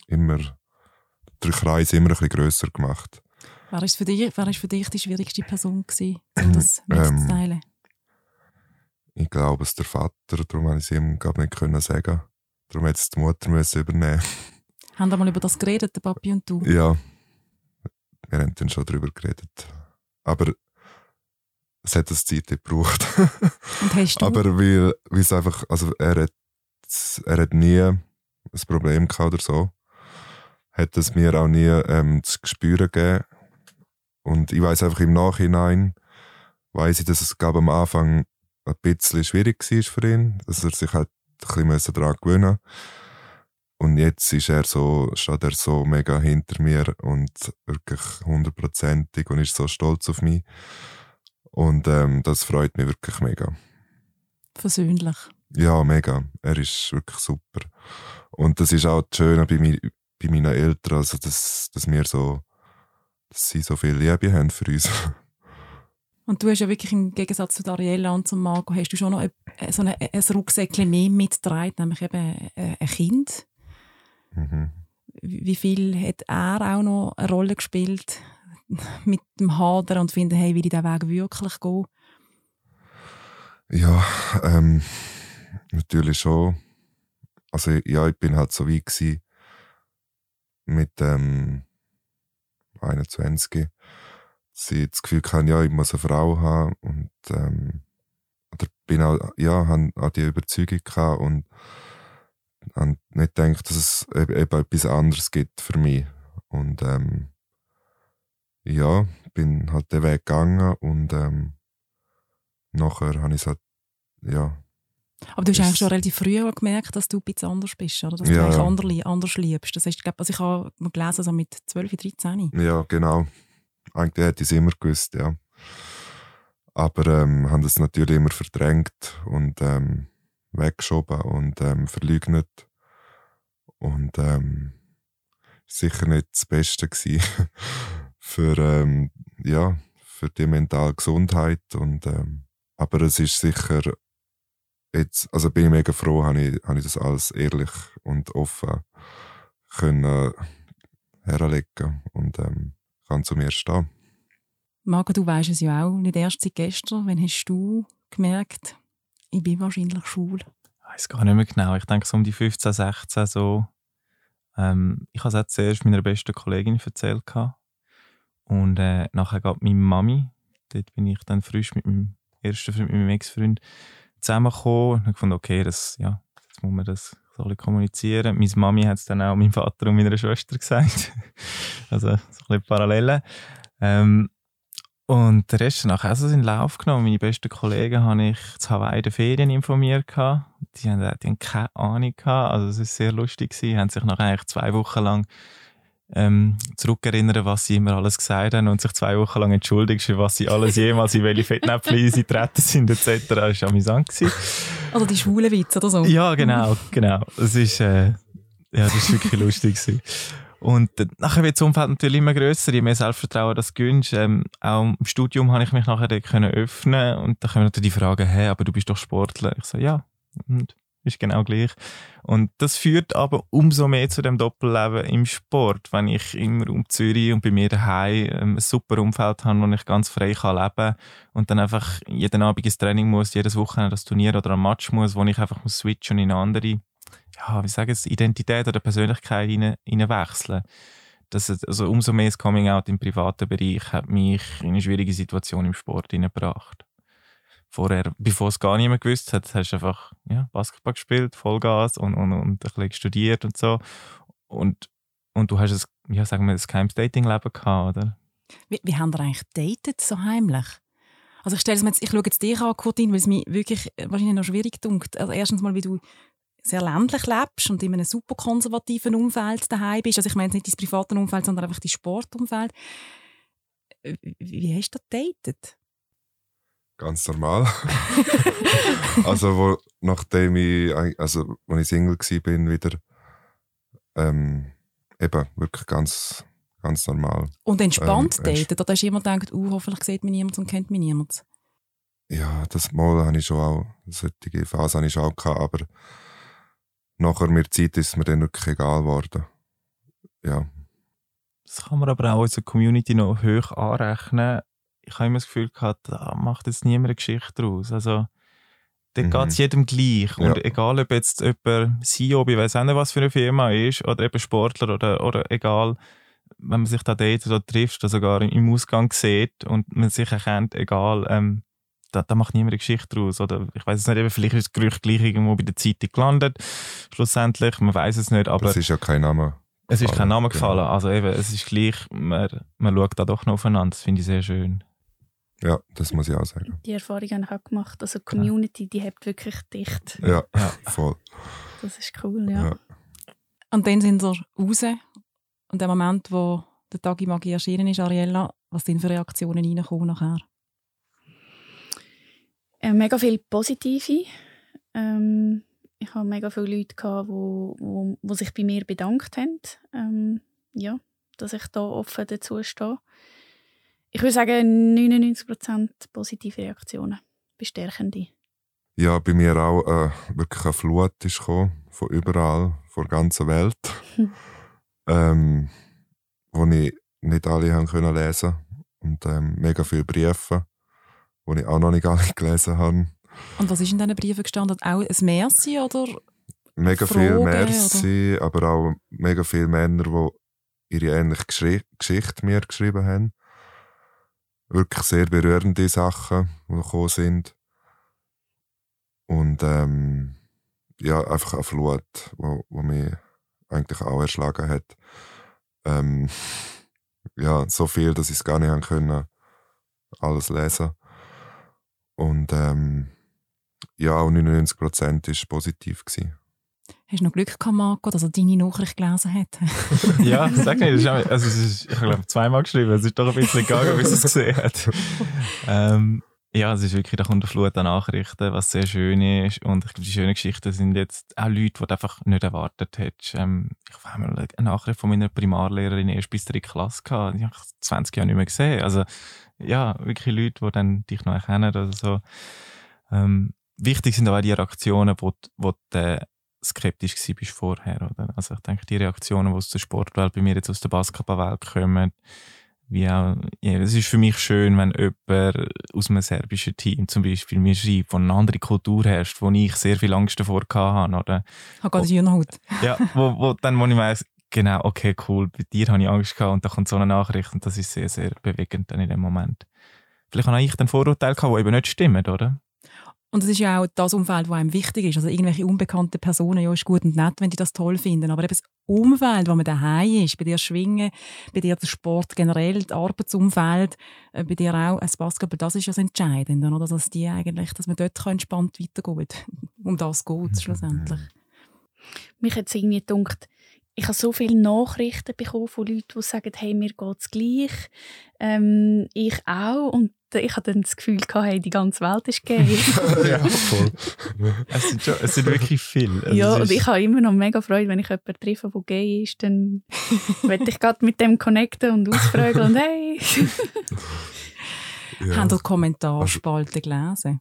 wie immer, der Kreis immer ein bisschen grösser gemacht. Wer ist für dich, wer ist für dich die schwierigste Person gewesen, um das [clears throat] mitzuteilen? Ich glaube, es der Vater, darum konnte ich es ihm glaub, nicht können sagen. Darum hätte es die Mutter müssen übernehmen [laughs] Haben wir mal über das geredet, der Papi und du? Ja, wir haben dann schon darüber geredet. Aber es hat das Zeit gebraucht. [laughs] Und hast du? Aber weil, weil es einfach, also er hat, er hat nie ein Problem gehabt oder so. Hat es mir auch nie ähm, zu spüren gegeben. Und ich weiß einfach im Nachhinein, weiß ich, dass es glaub, am Anfang ein bisschen schwierig war für ihn, dass er sich halt ein bisschen daran gewöhnen Und jetzt ist er so, steht er so mega hinter mir und wirklich hundertprozentig und ist so stolz auf mich. Und ähm, das freut mich wirklich mega. Versöhnlich. Ja, mega. Er ist wirklich super. Und das ist auch das Schöne bei, mi bei meinen Eltern, also dass, dass wir so, dass sie so viel Liebe haben für uns. [laughs] Und du hast ja wirklich im Gegensatz zu Ariella und zu Marco, hast du schon noch ein, so ein, ein Rucksäckchen mehr mitgetragen, nämlich eben ein Kind. Mhm. Wie viel hat er auch noch eine Rolle gespielt mit dem Hadern und finden, hey, will ich diesen Weg wirklich gehen? Ja, ähm, natürlich schon. Also ja, ich bin halt so wie mit ähm, 21, ich das Gefühl hatte, ja, ich muss eine Frau haben und ähm, oder bin auch, ja, habe auch die Überzeugung gehabt und habe nicht gedacht, dass es eben etwas anderes gibt für mich. Und ähm, ja, bin halt den Weg gegangen und ähm, nachher habe ich es halt, ja. Aber du hast eigentlich schon relativ früh gemerkt, dass du ein bisschen anders bist, oder? Dass Ja, du eigentlich anders, anders liebst. Das heißt, ich glaube, also ich habe gelesen, so mit 12, 13. Ja, genau. Eigentlich hätte ich es immer gewusst, ja. Aber ähm, haben das natürlich immer verdrängt und ähm, weggeschoben und ähm, verleugnet. Und ähm, sicher nicht das Beste gewesen [laughs] für, ähm, ja, für die mentale Gesundheit. Und, ähm, aber es ist sicher, jetzt, also bin ich mega froh, habe ich, habe ich das alles ehrlich und offen können herlegen und ähm, kann zu mir stehen. Marco, du weißt es ja auch, nicht erst seit gestern. Wann hast du gemerkt, ich bin wahrscheinlich schwul? Ich weiß gar nicht mehr genau. Ich denke so um die 15, 16 so. Ähm, ich habe es auch zuerst meiner besten Kollegin erzählt. gehabt. Und äh, nachher gab meine Mami, dort bin ich dann frisch mit meinem ersten Freund, mit meinem Ex-Freund zusammengekommen und habe gefunden, okay, das, ja, jetzt muss man das so kommunizieren. Meine Mami hat es dann auch meinem Vater und meiner Schwester gesagt. [laughs] also so ein bisschen Parallelen. Ähm, und der Rest hat nachher auch so seinen Lauf genommen. Meine besten Kollegen habe ich zu Hawaii in den Ferien informiert. gehabt. Die haben, die haben keine Ahnung gehabt. Also es war sehr lustig. gewesen. haben sich nachher eigentlich zwei Wochen lang ähm, zurückerinnern, was sie immer alles gesagt haben und sich zwei Wochen lang entschuldigt, für was sie alles jemals in welche Fettnäpfchen [laughs] sie getreten sind etc. Das war amüsant. gewesen. Oder die schwulen Witze oder so? Ja, genau, genau. Es ist, äh, ja, das ist wirklich lustig gewesen. Und nachher wird das Umfeld natürlich immer grösser, je mehr Selbstvertrauen das gönnst. Ähm, auch im Studium habe ich mich nachher dort können öffnen und da kommen natürlich die Fragen, hey, aber du bist doch Sportler. Ich so, ja, und ist genau gleich. Und das führt aber umso mehr zu dem Doppelleben im Sport, wenn ich immer um Zürich und bei mir daheim ähm, ein super Umfeld habe, wo ich ganz frei kann leben und dann einfach jeden Abend ins Training muss, jedes Wochenende das Turnier oder ein Match muss, wo ich einfach muss switchen und in eine andere ja, wie sagen es, Identität oder Persönlichkeit hinein, hinein wechseln. Das, also umso mehr das Coming Out im privaten Bereich hat mich in eine schwierige Situation im Sport hineingebracht. Vorher, bevor es gar niemand gewusst hat, hast du einfach ja, Basketball gespielt, Vollgas und, und, und ein bisschen studiert und so. Und, und du hast ein, ja, sagen wir, ein geheimes Dating-Leben gehabt, oder? Wie, wie haben wir eigentlich datet, so heimlich? Also ich, stelle jetzt, ich schaue jetzt dich an, Kurtin, weil es mir wirklich wahrscheinlich noch schwierig dunkt. Also erstens mal, wie du sehr ländlich lebst und in einem super konservativen Umfeld daheim bist. Also ich meine nicht dein privates Umfeld, sondern einfach dein Sportumfeld. Wie hast du das datet? Ganz normal. [laughs] also wo, nachdem ich, also als ich Single war, wieder ähm, eben wirklich ganz, ganz normal. Und entspannt ähm, daten? Oder hast du immer gedacht, uh, hoffentlich sieht mich niemand und kennt mich niemand? Ja, das Mal habe ich schon auch, solche Phase habe ich schon auch gehabt, aber nachher mit der Zeit ist es mir dann wirklich egal geworden. Ja. Das kann man aber auch unserer Community noch hoch anrechnen ich habe immer das Gefühl gehabt, da macht jetzt niemand eine Geschichte daraus. Also, dort mhm. geht es jedem gleich. Und ja. egal, ob jetzt jemand CEO, ich weiß auch nicht, was für eine Firma ist, oder eben Sportler, oder, oder egal, wenn man sich da datet oder trifft, oder sogar im Ausgang sieht und man sich erkennt, egal, ähm, da, da macht niemand eine Geschichte daraus. Oder ich weiß es nicht, eben, vielleicht ist das Gerücht gleich irgendwo bei der Zeitung gelandet, schlussendlich, man weiß es nicht. Aber es ist ja kein Name. Es ist kein Name gefallen. Genau. Also eben, es ist gleich, man, man schaut da doch noch aufeinander. Das finde ich sehr schön. Ja, das muss ich auch sagen. Die Erfahrung habe ich auch gemacht. Also die Community, die hebt wirklich dicht. Ja, [laughs] ja. voll. Das ist cool, ja. ja. Und dann sind wir raus. Und der Moment, wo der Tagi Magie erschienen ist, Ariella, was sind für Reaktionen reingekommen nachher? Äh, mega viele positive. Ähm, ich hatte mega viele Leute, die wo, wo, wo sich bei mir bedankt haben. Ähm, ja, dass ich da offen dazu stehe. Ich würde sagen, 99% positive Reaktionen, bestärkende. Ja, bei mir auch äh, wirklich eine Flut ist gekommen, von überall, von der ganzen Welt, ähm, wo ich nicht alle haben können lesen und ähm, mega viele Briefe, die ich auch noch nicht [laughs] alle gelesen habe. Und was ist in diesen Briefen gestanden? Auch ein Merci oder? Mega Fragen, viel Merci, oder? aber auch mega viele Männer, die ihre ähnliche Geschichte mir geschrieben haben wirklich sehr berührende Sachen, die gekommen sind. Und ähm, ja, einfach eine Flut, wo mich eigentlich auch erschlagen hat. Ähm, [laughs] ja, so viel, dass ich es gar nicht haben können, alles lesen. Und ähm, ja, auch 99 Prozent war positiv. Gewesen. Hast du noch Glück gehabt, Marco, dass er deine Nachricht gelesen hat? [laughs] ja, sag nicht. Also, ist, ich habe zweimal geschrieben. Es ist doch ein bisschen gegangen, bis er es gesehen hat. ähm, ja, es ist wirklich, eine Flut an Nachrichten, was sehr schön ist. Und ich glaube, die schönen Geschichten sind jetzt auch Leute, die du einfach nicht erwartet hättest. Ähm, ich habe mal eine Nachricht von meiner Primarlehrerin erst bis dritte Klasse gehabt. Die habe ich 20 Jahre nicht mehr gesehen. Also, ja, wirklich Leute, die dann dich noch erkennen oder so. Ähm, wichtig sind aber auch die Reaktionen, wo, wo die, skeptisch gewesen bist vorher, oder? Also ich denke, die Reaktionen, die aus der Sportwelt bei mir jetzt aus der Basketballwelt kommen, wie auch, ja, es ist für mich schön, wenn jemand aus einem serbischen Team zum Beispiel mir schreibt, wo eine andere Kultur herrscht, wo ich sehr viel Angst davor hatte, oder? Ich habe gerade. Ja, wo, wo dann, wo ich weiss, genau, okay, cool, bei dir habe ich Angst gehabt und da kommt so eine Nachricht und das ist sehr, sehr bewegend dann in dem Moment. Vielleicht habe ich dann Vorurteile gehabt, die eben nicht stimmen, oder? Und es ist ja auch das Umfeld, das einem wichtig ist. Also irgendwelche unbekannten Personen, ja, ist gut und nett, wenn die das toll finden. Aber eben das Umfeld, wo man daheim ist, bei dir Schwingen, bei dir der Sport generell, das Arbeitsumfeld, äh, bei dir auch das Basketball, das ist ja das Entscheidende, oder? Dass, die eigentlich, dass man dort entspannt weitergeht. [laughs] Um das geht es schlussendlich. Mich hat es irgendwie gedacht, ich habe so viele Nachrichten bekommen von Leuten, die sagen, hey, mir geht es gleich. Ähm, ich auch. Und ich hatte dann das Gefühl, gehabt, hey, die ganze Welt ist gay. [laughs] ja, voll. [laughs] Es sind, schon, es sind wirklich viele. Also ja, und ich habe immer noch mega Freude, wenn ich jemanden treffe, der gay ist, dann [laughs] werde ich gerade mit dem connecten und ausfragen und hey. ja. Haben Sie Kommentarspalte gelesen?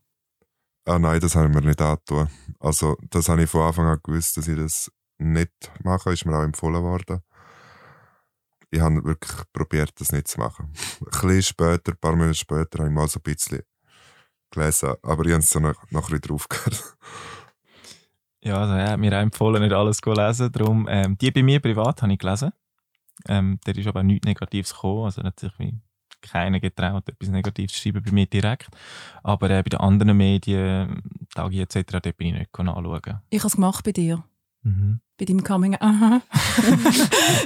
Ah nein, das haben wir nicht angetan. Also das habe ich von Anfang an gewusst, dass ich das nicht mache, ist mir auch empfohlen worden ich habe wirklich probiert, das nicht zu machen. ein bisschen später, ein paar Monate später, habe ich mal so ein bisschen gelesen, aber ich habe es dann noch, noch ein bisschen draufgehört. Ja, also er hat mir empfohlen, nicht alles zu lesen. Darum, ähm, die bei mir privat habe ich gelesen. Ähm, da ist aber nichts Negatives gekommen. Also natürlich keiner getraut, etwas Negatives zu schreiben bei mir direkt. Aber äh, bei den anderen Medien, Tagi etc., dort bin ich nicht anschauen. Ich habe es gemacht bei dir. Mhm. Bei deinem Coming [laughs]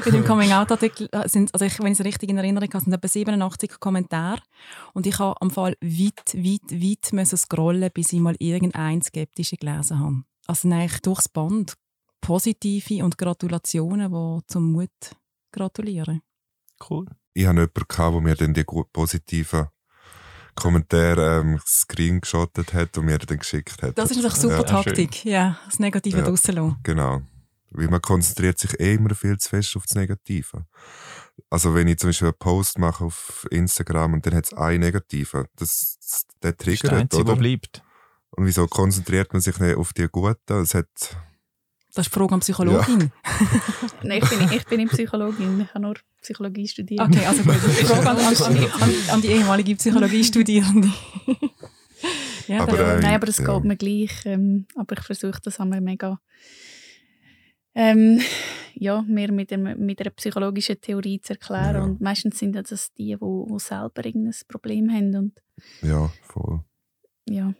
bei deinem Coming Out Artikel äh, sind also ich, wenn ich es richtig in Erinnerung habe, sind etwa 87 Kommentare und ich habe am Fall weit weit weit müssen scrollen, bis ich mal irgendein skeptische gelesen habe. Also eigentlich durchs Band positive und Gratulationen, die zum Mut gratulieren. Cool. Ich hatte jemanden, der mir dann die positiven Kommentare ähm, screenshottet hat und mir dann geschickt hat. Das ist natürlich super Ja, Taktik, ja, das Negative Ja. draussen lassen. Genau. Weil man konzentriert sich eh immer viel zu fest auf das Negative. Also wenn ich zum Beispiel einen Post mache auf Instagram und dann hat es einen Negativen, das, das, der Das ist der triggert, Einzige, der oder? bleibt. Und wieso konzentriert man sich nicht auf die Guten? Es hat, Das ist die Frage an die Psychologin. [laughs] Nein, ich bin, ich bin nicht Psychologin, ich habe nur Psychologie studiert. Okay, also gut. Die [laughs] Frage an, an, an, an, die ehemalige Psychologiestudierende. [laughs] ja, Aber, da- äh, Nein, aber das ja. geht mir gleich. Ähm, aber ich versuche das einmal mega ähm, ja, mir mit, dem, mit einer psychologischen Theorie zu erklären. Ja. Und meistens sind ja das die, die, die selber irgendein Problem haben und ja, voll. ja,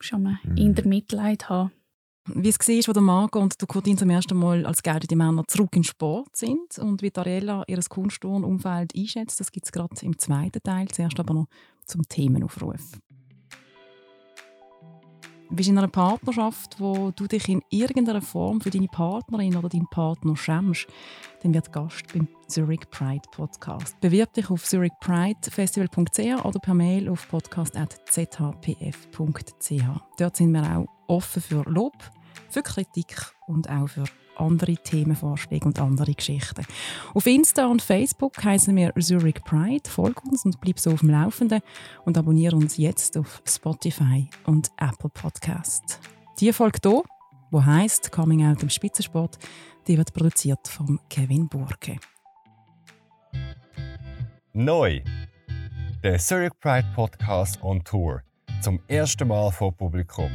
schon mal Mhm. in der Mitleid haben. Wie es war, wo der Marco und der Kurtin zum ersten Mal als geeignete Männer zurück in Sport sind und wie Ariella ihr Kunstturnumfeld einschätzt, das gibt es gerade im zweiten Teil. Zuerst aber noch zum Themenaufruf. Bist du in einer Partnerschaft, wo du dich in irgendeiner Form für deine Partnerin oder deinen Partner schämst, dann wird Gast beim Zurich Pride Podcast. Bewirb dich auf zurichpridefestival.ch oder per Mail auf podcast.zhpf.ch. Dort sind wir auch offen für Lob, für Kritik und auch für andere Themenvorschläge und andere Geschichten. Auf Insta und Facebook heißen wir Zurich Pride. Folg uns und bleib so auf dem Laufenden und abonniere uns jetzt auf Spotify und Apple Podcast. Die Folge hier, wo heißt Coming Out im Spitzensport, die wird produziert von Kevin Burke. Neu. Der Zurich Pride Podcast on Tour. Zum ersten Mal vor Publikum.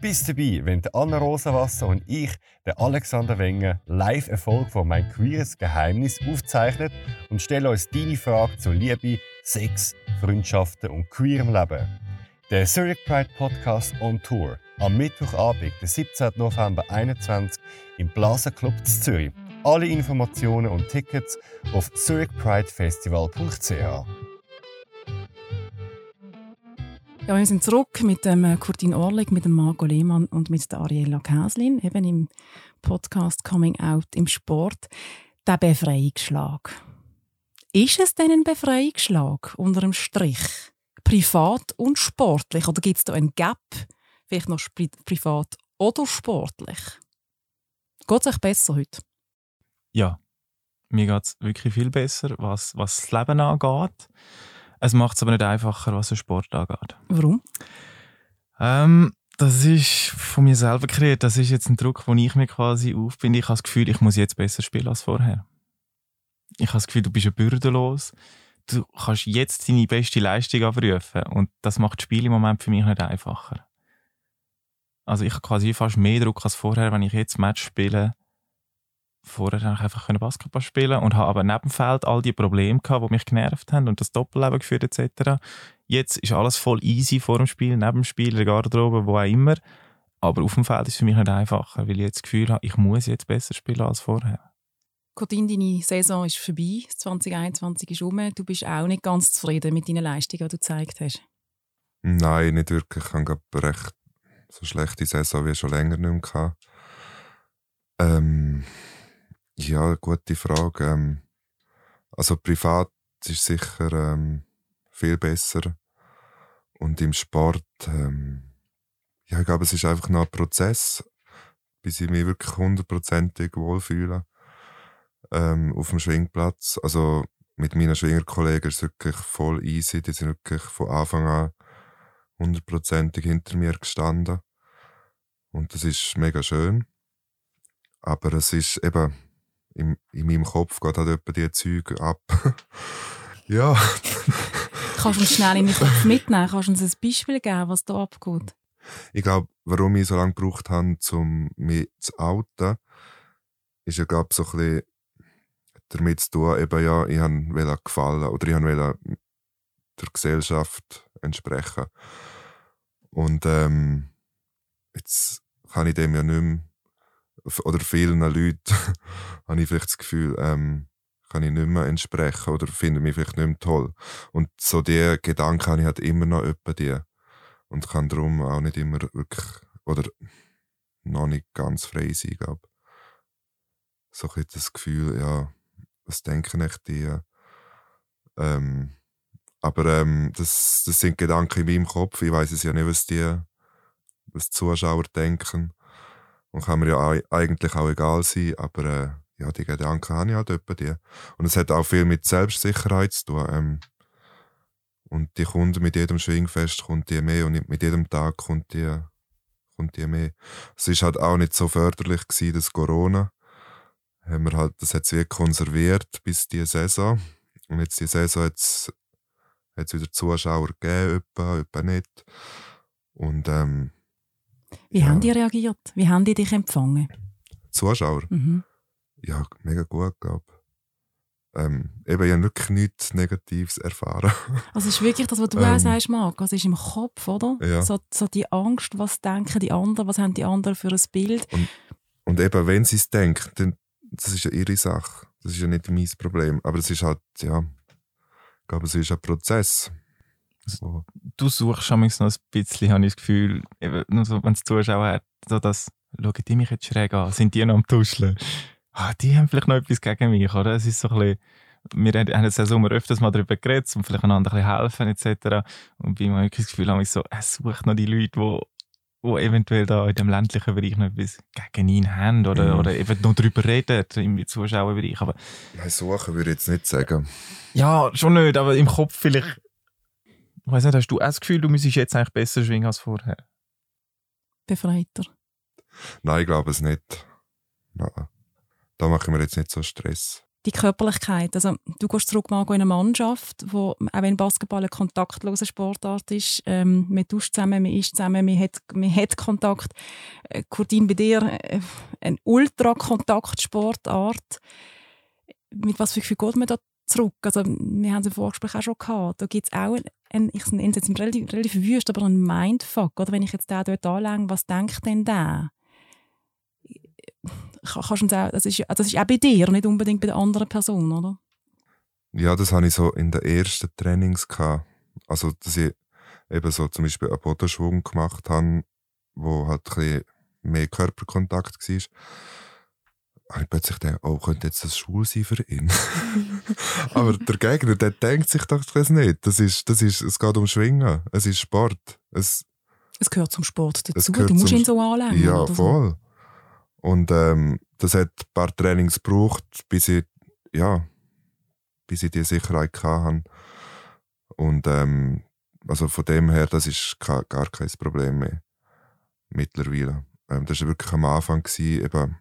Bist dabei, wenn Anna Rosenwasser und ich, der Alexander Wenger, live Erfolg von Mein queeres Geheimnis aufzeichnen und stellen uns deine Frage zu Liebe, Sex, Freundschaften und queerem Leben. Der Zurich Pride Podcast on Tour. Am Mittwochabend, den 17. November 2021 im Plaza Club zu Zürich. Alle Informationen und Tickets auf zurichpridefestival.ch. Ja, wir sind zurück mit dem äh, Kurtin Orlik, mit dem Marco Lehmann und mit der Ariella Käslin, eben im Podcast Coming Out im Sport. Der Befreiungsschlag. Ist es denn ein Befreiungsschlag unter dem Strich? Privat und sportlich? Oder gibt es da einen Gap? Vielleicht noch privat oder sportlich? Geht es euch besser heute? Ja, mir geht es wirklich viel besser, was, was das Leben angeht. Es macht es aber nicht einfacher, was den Sport angeht. Warum? Ähm, das ist von mir selber kreiert. Das ist jetzt ein Druck, den ich mir quasi aufbinde. Ich habe das Gefühl, ich muss jetzt besser spielen als vorher. Ich habe das Gefühl, du bist ja bürdenlos. Du kannst jetzt deine beste Leistung abrufen. Und das macht das Spiel im Moment für mich nicht einfacher. Also ich habe quasi fast mehr Druck als vorher, wenn ich jetzt Match spiele. Vorher konnte ich einfach Basketball spielen und habe aber neben dem Feld all die Probleme gehabt, die mich genervt haben und das Doppelleben geführt etc. Jetzt ist alles voll easy vor dem Spiel, neben dem Spiel, in der Garderobe, wo auch immer. Aber auf dem Feld ist es für mich nicht einfacher, weil ich jetzt das Gefühl habe, ich muss jetzt besser spielen als vorher. Cotin, deine Saison ist vorbei, das 2021 ist um. Du bist auch nicht ganz zufrieden mit deinen Leistungen, die du gezeigt hast. Nein, nicht wirklich. Ich habe recht so schlechte Saison wie schon länger nicht mehr gehabt. Ähm, ja, gute Frage. Ähm, also privat ist sicher ähm, viel besser. Und im Sport, ähm, ja, ich glaube, es ist einfach noch ein Prozess, bis ich mich wirklich hundertprozentig wohlfühle ähm, auf dem Schwingplatz. Also mit meinen Schwingerkollegen ist es wirklich voll easy. Die sind wirklich von Anfang an hundertprozentig hinter mir gestanden. Und das ist mega schön. Aber es ist eben, in, in meinem Kopf geht halt etwa die Züge ab. [laughs] ja. [laughs] Kannst du uns schnell in den Kopf mitnehmen? Kannst du uns ein Beispiel geben, was da abgeht? Ich glaube, warum ich so lange gebraucht habe, um mich zu outen, ist ja, glaube so ein bisschen damit zu tun, eben, ja, ich wollte gefallen oder ich wollte der Gesellschaft entsprechen. Und ähm, jetzt kann ich dem ja nicht mehr, oder vielen Leuten [laughs] habe ich vielleicht das Gefühl, ähm, kann ich nicht mehr entsprechen oder finde mich vielleicht nicht mehr toll. Und so die Gedanken habe ich halt immer noch etwa die. Und kann darum auch nicht immer wirklich, oder noch nicht ganz frei sein, glaube So ein das Gefühl, ja, was denken echt die? Ähm, aber ähm, das, das sind Gedanken in meinem Kopf. Ich weiß es ja nicht, was die, was die Zuschauer denken. Und kann mir ja eigentlich auch egal sein, aber äh, ja, die Gedanken habe ich halt etwa die. Und es hat auch viel mit Selbstsicherheit zu tun. Ähm, und die Kunden mit jedem Schwingfest kommt die mehr und mit jedem Tag kommt die, kommt die mehr. Es ist halt auch nicht so förderlich gewesen, das Corona. Haben wir halt, das hat es wie konserviert bis die Saison. Und jetzt die Saison hat es wieder Zuschauer gegeben, etwa, etwa nicht. Und ähm, Wie ja. haben die reagiert? Wie haben die dich empfangen? Zuschauer? Mhm ja, mega gut, glaube ähm, eben, ich habe wirklich nichts Negatives erfahren. [laughs] also es ist wirklich das, was du ähm, auch sagst, Marc, also es ist im Kopf, oder? Ja. So, so die Angst, was denken die anderen, was haben die anderen für ein Bild. Und, und eben, wenn sie es denken, dann das ist ja ihre Sache. Das ist ja nicht mein Problem. Aber es ist halt, ja, ich glaube, es ist ein Prozess. So. Du suchst schon noch ein bisschen, habe ich das Gefühl, eben, nur so, wenn es Zuschauer hat, so das, schauen die mich jetzt schräg an, sind die noch am Tuscheln? ah, die haben vielleicht noch etwas gegen mich, oder? Es ist so ein bisschen, wir haben jetzt im Sommer öfters mal darüber geredet, um vielleicht einander ein bisschen helfen, etc. Und bei mir wirklich das Gefühl, habe ich so, er sucht noch die Leute, die wo eventuell da in dem ländlichen Bereich noch etwas gegen ihn haben oder, mhm. oder eben noch darüber reden im Zuschauerbereich. Aber, Nein, suchen würde ich jetzt nicht sagen. Ja, schon nicht, aber im Kopf vielleicht. Ich weiß nicht, hast du auch das Gefühl, du müsstest jetzt eigentlich besser schwingen als vorher? Befreiter? Nein, ich glaube es nicht. Nein da machen wir jetzt nicht so Stress. Die Körperlichkeit, also du gehst zurück mal in eine Mannschaft, wo auch wenn Basketball eine kontaktlose Sportart ist, ähm, man duscht zusammen, man isst zusammen, man hat, man hat Kontakt. Äh, Kurtin, bei dir äh, eine Ultrakontaktsportart. Mit was für Gefühl geht man da zurück? Also wir haben es im Vorgespräch auch schon gehabt. Da gibt es auch einen, ich nenne es jetzt relativ, relativ wüst, aber einen Mindfuck. Oder wenn ich jetzt den dort anlege, was denkt denn der? kannst du auch, das, ist, das ist auch bei dir, nicht unbedingt bei der anderen Person, oder? Ja, das hatte ich so in den ersten Trainings. Gehabt. Also, dass ich eben so zum Beispiel einen Bodenschwung gemacht habe, wo halt ein bisschen mehr Körperkontakt war. Habe ich plötzlich gedacht, oh, könnte jetzt das schwul sein für ihn? [laughs] Aber der Gegner, der denkt sich doch das nicht. Das ist, das ist, es geht um Schwingen. Es ist Sport. Es, es gehört zum Sport dazu. Du musst ihn so anlegen. Ja, voll. So. Und ähm, das hat ein paar Trainings gebraucht, bis ich, ja, bis ich die Sicherheit hatte. Und ähm, also von dem her, das ist gar kein Problem mehr. Mittlerweile. Ähm, das war wirklich am Anfang, gewesen, eben,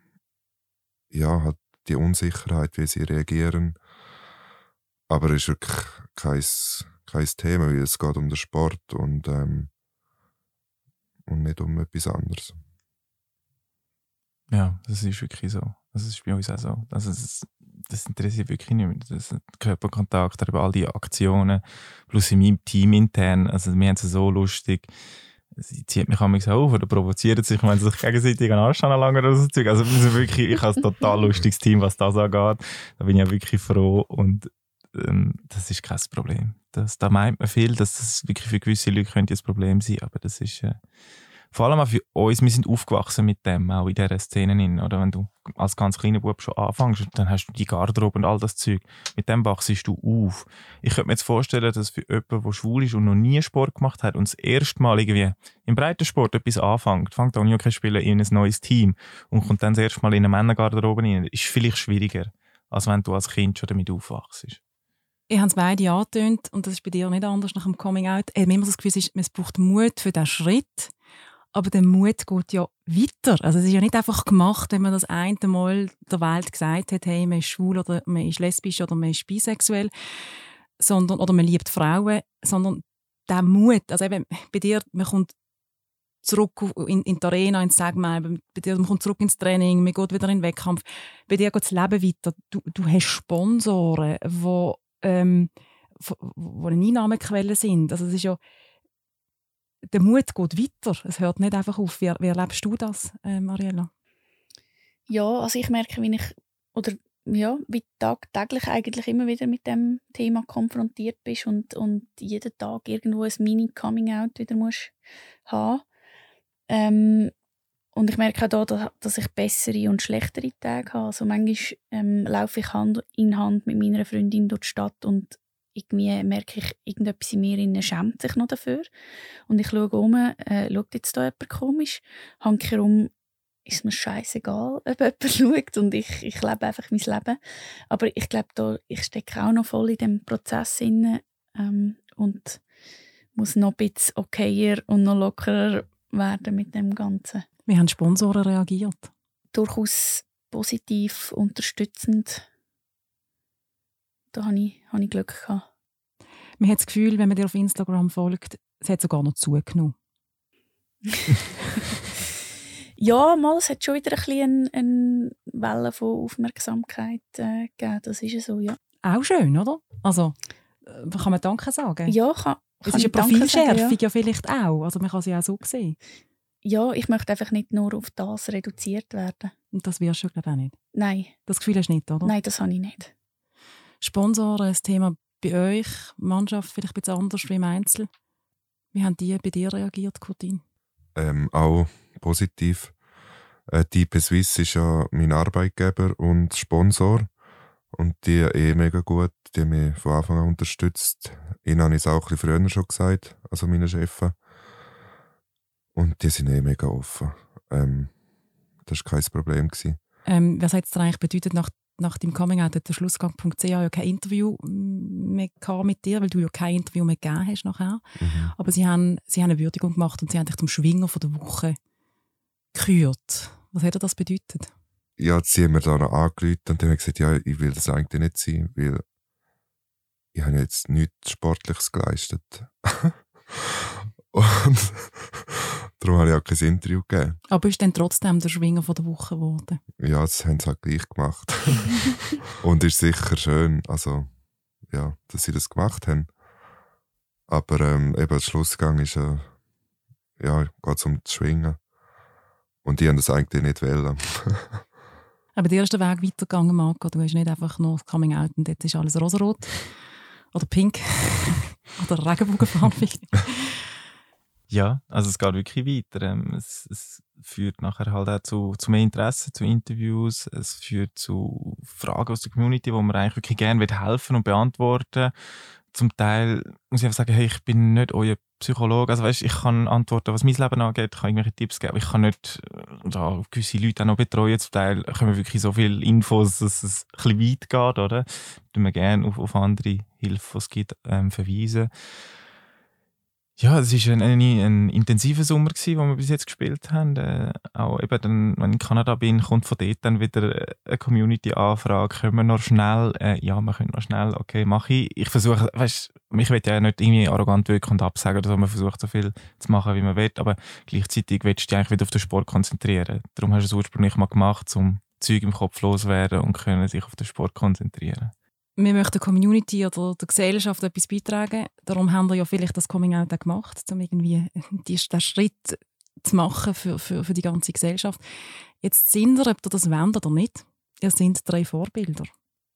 ja, hat die Unsicherheit, wie sie reagieren. Aber es ist wirklich kein, kein Thema, weil es geht um den Sport und, ähm, und nicht um etwas anderes. Ja, das ist wirklich so. Das ist bei uns auch so. Also das, das interessiert wirklich nicht mehr. Das Körperkontakt, aber all die Aktionen, plus in meinem Team intern, also wir haben es so lustig. Sie zieht mich manchmal auf oder provoziert sich, wenn sie sich gegenseitig an Arsch anlangen oder so Zeug. Also wirklich, ich habe ein total lustiges Team, was das angeht. Da bin ich ja wirklich froh und ähm, das ist kein Problem. Das, da meint man viel, dass das wirklich für gewisse Leute könnte ein Problem sein, aber das ist äh, vor allem auch für uns, wir sind aufgewachsen mit dem, auch in dieser Szene. Oder wenn du als ganz kleiner Bub schon anfängst, dann hast du die Garderobe und all das Zeug. Mit dem wachst du auf. Ich könnte mir jetzt vorstellen, dass für jemanden, der schwul ist und noch nie Sport gemacht hat und das erste Mal irgendwie im Breitensport etwas anfängt, fängt an Hockey spielen in ein neues Team und kommt dann das erste Mal in eine Männergarderobe rein, ist vielleicht schwieriger, als wenn du als Kind schon damit aufwachst. Ich habe es beide angetönt und das ist bei dir nicht anders nach dem Coming Out. Ich habe immer das Gefühl, es braucht Mut für diesen Schritt aber der Mut geht ja weiter. Also es ist ja nicht einfach gemacht, wenn man das eine Mal der Welt gesagt hat, hey, man ist schwul oder man ist lesbisch oder man ist bisexuell, sondern, oder man liebt Frauen, sondern der Mut, also eben bei dir, man kommt zurück in, in die Arena, ins Segmal, bei dir, man kommt zurück ins Training, man geht wieder in den Wettkampf, bei dir geht das Leben weiter. Du, du hast Sponsoren, die ähm, eine Einnahmequelle sind. Also es ist ja, der Mut geht weiter. Es hört nicht einfach auf. Wie, wie erlebst du das, äh, Mariella? Ja, also ich merke, wie ich oder ja, wie tagtäglich eigentlich immer wieder mit dem Thema konfrontiert bist und, und jeden Tag irgendwo ein Mini-Coming-out wieder musst haben. Ähm, und ich merke auch da, dass ich bessere und schlechtere Tage habe. Also manchmal ähm, laufe ich Hand in Hand mit meiner Freundin durch die Stadt und irgendwie merke ich, irgendetwas in mir schämt sich noch dafür. Und ich schaue um, äh, schaut jetzt da jemand komisch, hanke um, ist mir scheißegal, [laughs] ob jemand schaut und ich, ich lebe einfach mein Leben. Aber ich glaube, da, ich stecke auch noch voll in dem Prozess inne ähm, und muss noch ein bisschen okayer und noch lockerer werden mit dem Ganzen. Wie haben Sponsoren reagiert? Durchaus positiv, unterstützend. Da hatte ich, habe ich Glück. Gehabt. Man hat das Gefühl, wenn man dir auf Instagram folgt, es hat sogar noch zugenommen. [laughs] [laughs] Ja, mal, es hat schon wieder ein bisschen eine, Welle von Aufmerksamkeit äh, gegeben. Das ist ja so, ja. Auch schön, oder? Also, äh, kann man Danke sagen? Ja, kann. Es ist eine Profilschärfung ja. ja. vielleicht auch. Also man kann sie auch so sehen. Ja, ich möchte einfach nicht nur auf das reduziert werden. Und das wirst du, glaube ich, auch nicht? Nein. Das Gefühl hast du nicht, oder? Nein, das habe ich nicht. Sponsoren, das Thema bei euch, Mannschaft vielleicht ein bisschen anders wie im Einzel. Wie haben die bei dir reagiert, Courtine? Ähm, auch positiv. Äh, die Swiss ist ja mein Arbeitgeber und Sponsor. Und die eh mega gut. Die haben mich von Anfang an unterstützt. Ihnen habe ich es auch ein bisschen früher schon gesagt, also meinen Chefs. Und die sind eh mega offen. Ähm, das war kein Problem. Ähm, was hat es eigentlich bedeutet, nach, nach dem Coming-out hat der Schlussgang.ch ja kein Interview mehr mit dir, weil du ja kein Interview mehr gegeben hast nachher. Mhm. Aber sie haben, sie haben eine Würdigung gemacht und sie haben dich zum Schwinger von der Woche gekürt. Was hat das bedeutet? Ja, sie haben mir da noch angerufen und dann haben gesagt, ja, ich will das eigentlich nicht sein, weil ich habe jetzt nichts Sportliches geleistet. [laughs] und darum habe ich auch kein Interview gegeben. Aber ist dann trotzdem der Schwinger von der Woche geworden? Ja, das haben sie halt gleich gemacht. [laughs] und ist sicher schön, also ja, dass sie das gemacht haben. Aber ähm, eben der Schlussgang ist äh, ja, geht es um das Schwingen. Und die haben das eigentlich nicht wollen. [laughs] Aber der erste Weg weitergegangen, Marco. Du hast nicht einfach nur das Coming Out und jetzt ist alles rosarot. Oder pink. [laughs] Oder regenbogenfarbig. Ja, also es geht wirklich weiter. Ähm, es, es, führt nachher halt auch zu, zu mehr Interesse, zu Interviews. Es führt zu Fragen aus der Community, wo man eigentlich wirklich gerne helfen und beantworten zum Teil muss ich einfach sagen, hey, ich bin nicht euer Psychologe. Also weißt, ich kann antworten, was mein Leben angeht, ich kann irgendwelche Tipps geben, ich kann nicht da, gewisse Leute auch noch betreuen. Zum Teil kommen wirklich so viele Infos, dass es ein bisschen weit geht, oder? Da wir gerne auf, auf andere Hilfe, die es gibt, ähm, verweisen. Ja, es war ein, ein, intensiver Sommer, den wir bis jetzt gespielt haben. Äh, auch eben dann, wenn ich in Kanada bin, kommt von dort dann wieder eine Community-Anfrage. Können wir noch schnell? Äh, ja, wir können noch schnell. Okay, mache ich. Ich versuche, weißt mich will ja nicht irgendwie arrogant wirken und absagen oder so. Man versucht so viel zu machen, wie man will. Aber gleichzeitig willst du dich eigentlich wieder auf den Sport konzentrieren. Darum hast du es ursprünglich mal gemacht, um Zeug im Kopf loswerden und können sich auf den Sport konzentrieren wir möchten der Community oder der Gesellschaft etwas beitragen. Darum haben wir ja vielleicht das Coming Out auch gemacht, um irgendwie diesen Schritt zu machen für, für, für die ganze Gesellschaft. Jetzt sind ihr, ob ihr das wollt oder nicht, ihr sind drei Vorbilder.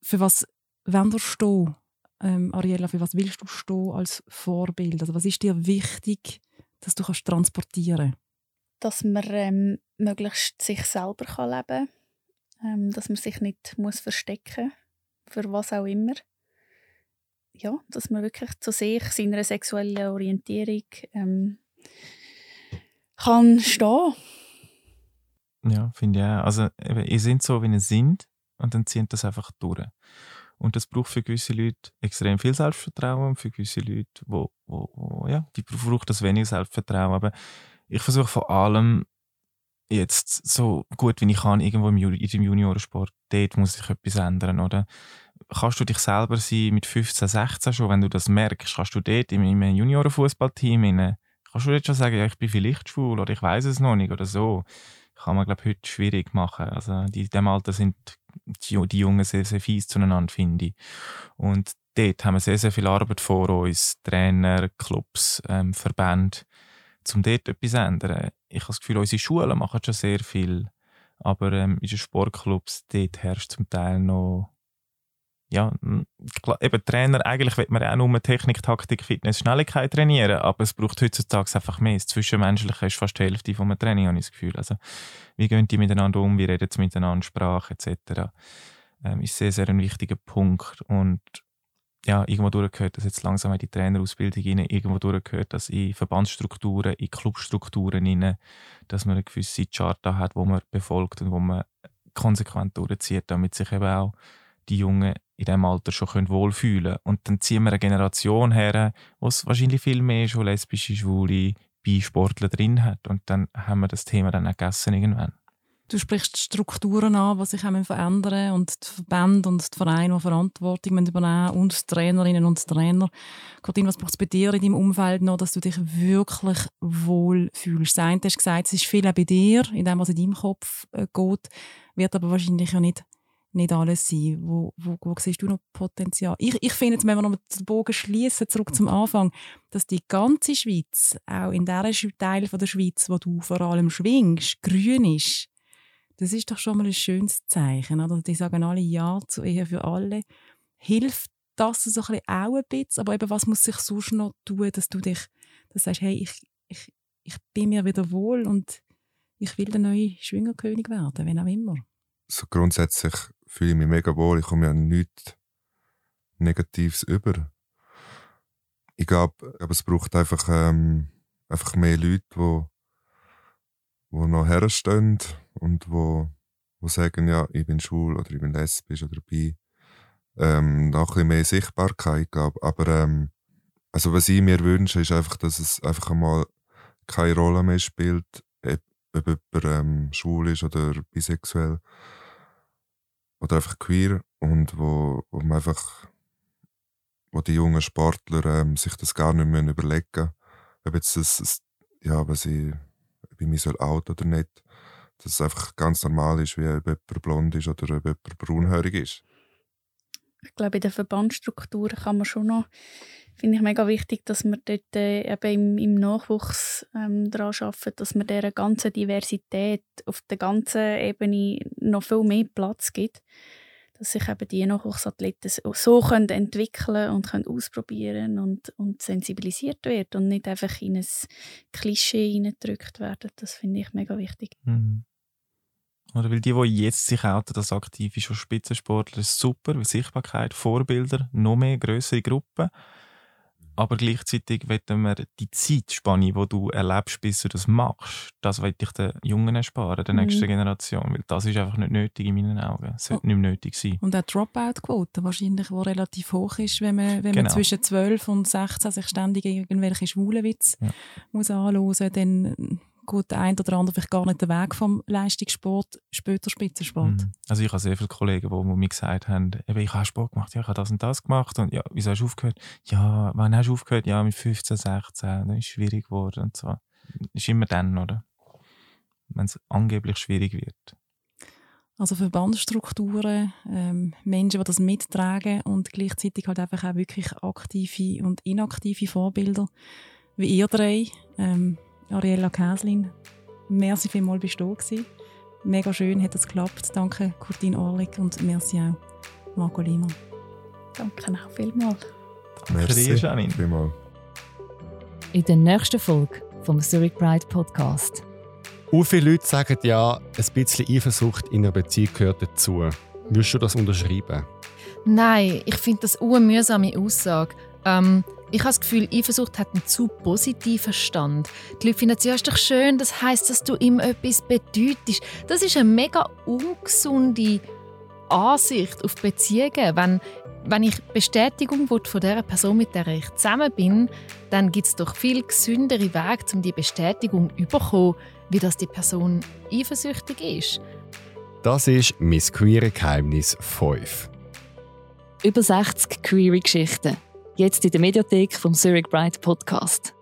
Für was wollt ihr stehen? Ähm, Ariella, für was willst du stehen als Vorbild? Also was ist dir wichtig, dass du kannst transportieren Dass man ähm, möglichst sich selber kann leben kann. Ähm, dass man sich nicht muss verstecken muss für was auch immer. Ja, dass man wirklich zu sich, seiner sexuellen Orientierung ähm, kann stehen. Ja, finde ich auch. Also, eben, ihr seid so, wie ihr sind und dann zieht das einfach durch. Und das braucht für gewisse Leute extrem viel Selbstvertrauen, für gewisse Leute, wo, wo, wo ja, die brauchen das wenig Selbstvertrauen. Aber ich versuche vor allem jetzt so gut wie ich kann, irgendwo im, in dem Juniorensport, dort muss sich etwas ändern, oder? Kannst du dich selber sein mit 15, 16 schon, wenn du das merkst, kannst du dort in einem Juniorenfußballteam kannst du jetzt schon sagen, ja, ich bin vielleicht schwul oder ich weiß es noch nicht oder so. Kann man, glaube heute schwierig machen. Also, in diesem Alter sind die, die Jungen sehr, sehr fies zueinander, finde ich. Und dort haben wir sehr, sehr viel Arbeit vor uns, Trainer, Clubs, ähm, Verbände, um dort etwas zu ändern. Ich habe das Gefühl, unsere Schulen machen schon sehr viel, aber ähm, in den Sportclubs, dort herrscht zum Teil noch ja, eben Trainer, eigentlich will man auch nur Technik, Taktik, Fitness, Schnelligkeit trainieren, aber es braucht heutzutage einfach mehr. Das Zwischenmenschliche ist fast die Hälfte vom Training, habe ich das Gefühl. Also, wie gehen die miteinander um, wie reden sie miteinander, Sprache etc. Ähm, ist sehr, sehr ein wichtiger Punkt. Und ja, irgendwo durchgehört das jetzt langsam in die Trainerausbildung rein, irgendwo durchgehört das in Verbandsstrukturen, in Clubstrukturen rein, dass man eine gewisse Charta hat, wo man befolgt und wo man konsequent durchzieht, damit sich eben auch die Jungen in diesem Alter schon wohlfühlen können. Und dann ziehen wir eine Generation her, wo es wahrscheinlich viel mehr schon lesbische, schwule Beisportler drin hat. Und dann haben wir das Thema dann auch gegessen irgendwann. Du sprichst Strukturen an, die sich verändern und die Verbände und die Vereine, die Verantwortung übernehmen und die Trainerinnen und Trainer. Cortin, was braucht es bei dir in deinem Umfeld noch, dass du dich wirklich wohl fühlst? Du hast gesagt, es ist viel auch bei dir, in dem, was in deinem Kopf äh, geht, wird aber wahrscheinlich ja nicht nicht alles sein. Wo, wo, wo siehst du noch Potenzial? Ich, ich finde jetzt, wenn wir noch den Bogen schließen, zurück zum Anfang, dass die ganze Schweiz, auch in der Teil der Schweiz, wo du vor allem schwingst, grün ist, das ist doch schon mal ein schönes Zeichen. Oder? Die sagen alle Ja zu Ehe für alle. Hilft das so ein bisschen auch ein bisschen? Aber eben, was muss sich sonst noch tun, dass du dich, dass sagst, hey, ich, ich, ich bin mir wieder wohl und ich will der neue Schwingerkönig werden, wenn auch immer. So grundsätzlich fühle ich mich mega wohl. Ich komme ja nichts Negatives über. Ich glaube, es braucht einfach, ähm, einfach mehr Leute, die wo noch herstehen und wo, wo sagen, ja, ich bin schwul oder ich bin lesbisch oder bi. Ähm, noch ein bisschen mehr Sichtbarkeit, glaube Aber ähm, also was ich mir wünsche, ist einfach, dass es einfach einmal keine Rolle mehr spielt, ob jemand ähm, schwul ist oder bisexuell oder einfach queer und wo, wo man einfach wo die jungen Sportler ähm, sich das gar nicht mehr überlegen ob jetzt das, das ja, was ich, ich mich soll out oder nicht, dass es einfach ganz normal ist, wie ob jemand blond ist oder ob jemand braunhörig ist. Ich glaube, in den Verbandstrukturen kann man schon noch finde ich mega wichtig, dass man dort äh, eben im, im Nachwuchs ähm, daran arbeiten, dass man dieser ganzen Diversität auf der ganzen Ebene noch viel mehr Platz gibt. Dass sich eben die Nachwuchsathleten so können entwickeln und können ausprobieren und, und sensibilisiert werden und nicht einfach in ein Klischee hineingedrückt werden. Das finde ich mega wichtig. Mhm. Oder weil die, die jetzt sich outen als aktiv ist, Spitzensportler, ist super, weil Sichtbarkeit, Vorbilder, noch mehr größere Gruppen aber gleichzeitig wollen wir die Zeitspanne, die du erlebst, bis du das machst, das will ich den Jungen ersparen, der nächsten mhm. Generation, weil das ist einfach nicht nötig in meinen Augen. Es sollte oh. nicht mehr nötig sein. Und auch Dropout-Quote wahrscheinlich, die relativ hoch ist, wenn man, wenn genau. man zwischen 12 und 16 sich ständig irgendwelche Schwulenwitze ja. muss anhören, dann gut, der eine oder andere vielleicht gar nicht den Weg vom Leistungssport, später Spitzensport. Mhm. Also ich habe sehr viele Kollegen, die mir gesagt haben, ich habe Sport gemacht, ja, ich habe das und das gemacht und ja, wieso hast du aufgehört? Ja, wann hast du aufgehört? Ja, mit 15, 16, dann ist es schwierig geworden und so. Ist immer dann, oder? Wenn es angeblich schwierig wird. Also Verbandsstrukturen, ähm, Menschen, die das mittragen und gleichzeitig halt einfach auch wirklich aktive und inaktive Vorbilder, wie ihr drei. Ähm, Ariella Käslin, merci vielmals bist du da Mega schön hat es geklappt. Danke Kurtin Orlik und merci auch Marco Lehmann. Danke auch vielmals. Merci, Janine. Vielmals. In der nächsten Folge vom Zurich Pride Podcast. Auch viele Leute sagen ja, ein bisschen Eifersucht in einer Beziehung gehört dazu. Würdest du das unterschreiben? Nein, ich finde das eine mühsame Aussage. Ähm, ich habe das Gefühl, Eifersucht hat einen zu positiven Stand. Die Leute finden, ja, ist doch schön, das heißt, dass du ihm etwas bedeutest. Das ist eine mega ungesunde Ansicht auf Beziehungen. Wenn, wenn ich Bestätigung will von der Person, mit der ich zusammen bin, dann gibt es doch viel gesündere Wege, um die Bestätigung zu bekommen, wie das die Person eifersüchtig ist. Das ist «Miss Queere Geheimnis 5». Über 60 Queere Geschichten Jetzt in der Mediathek vom Zurich Bright Podcast.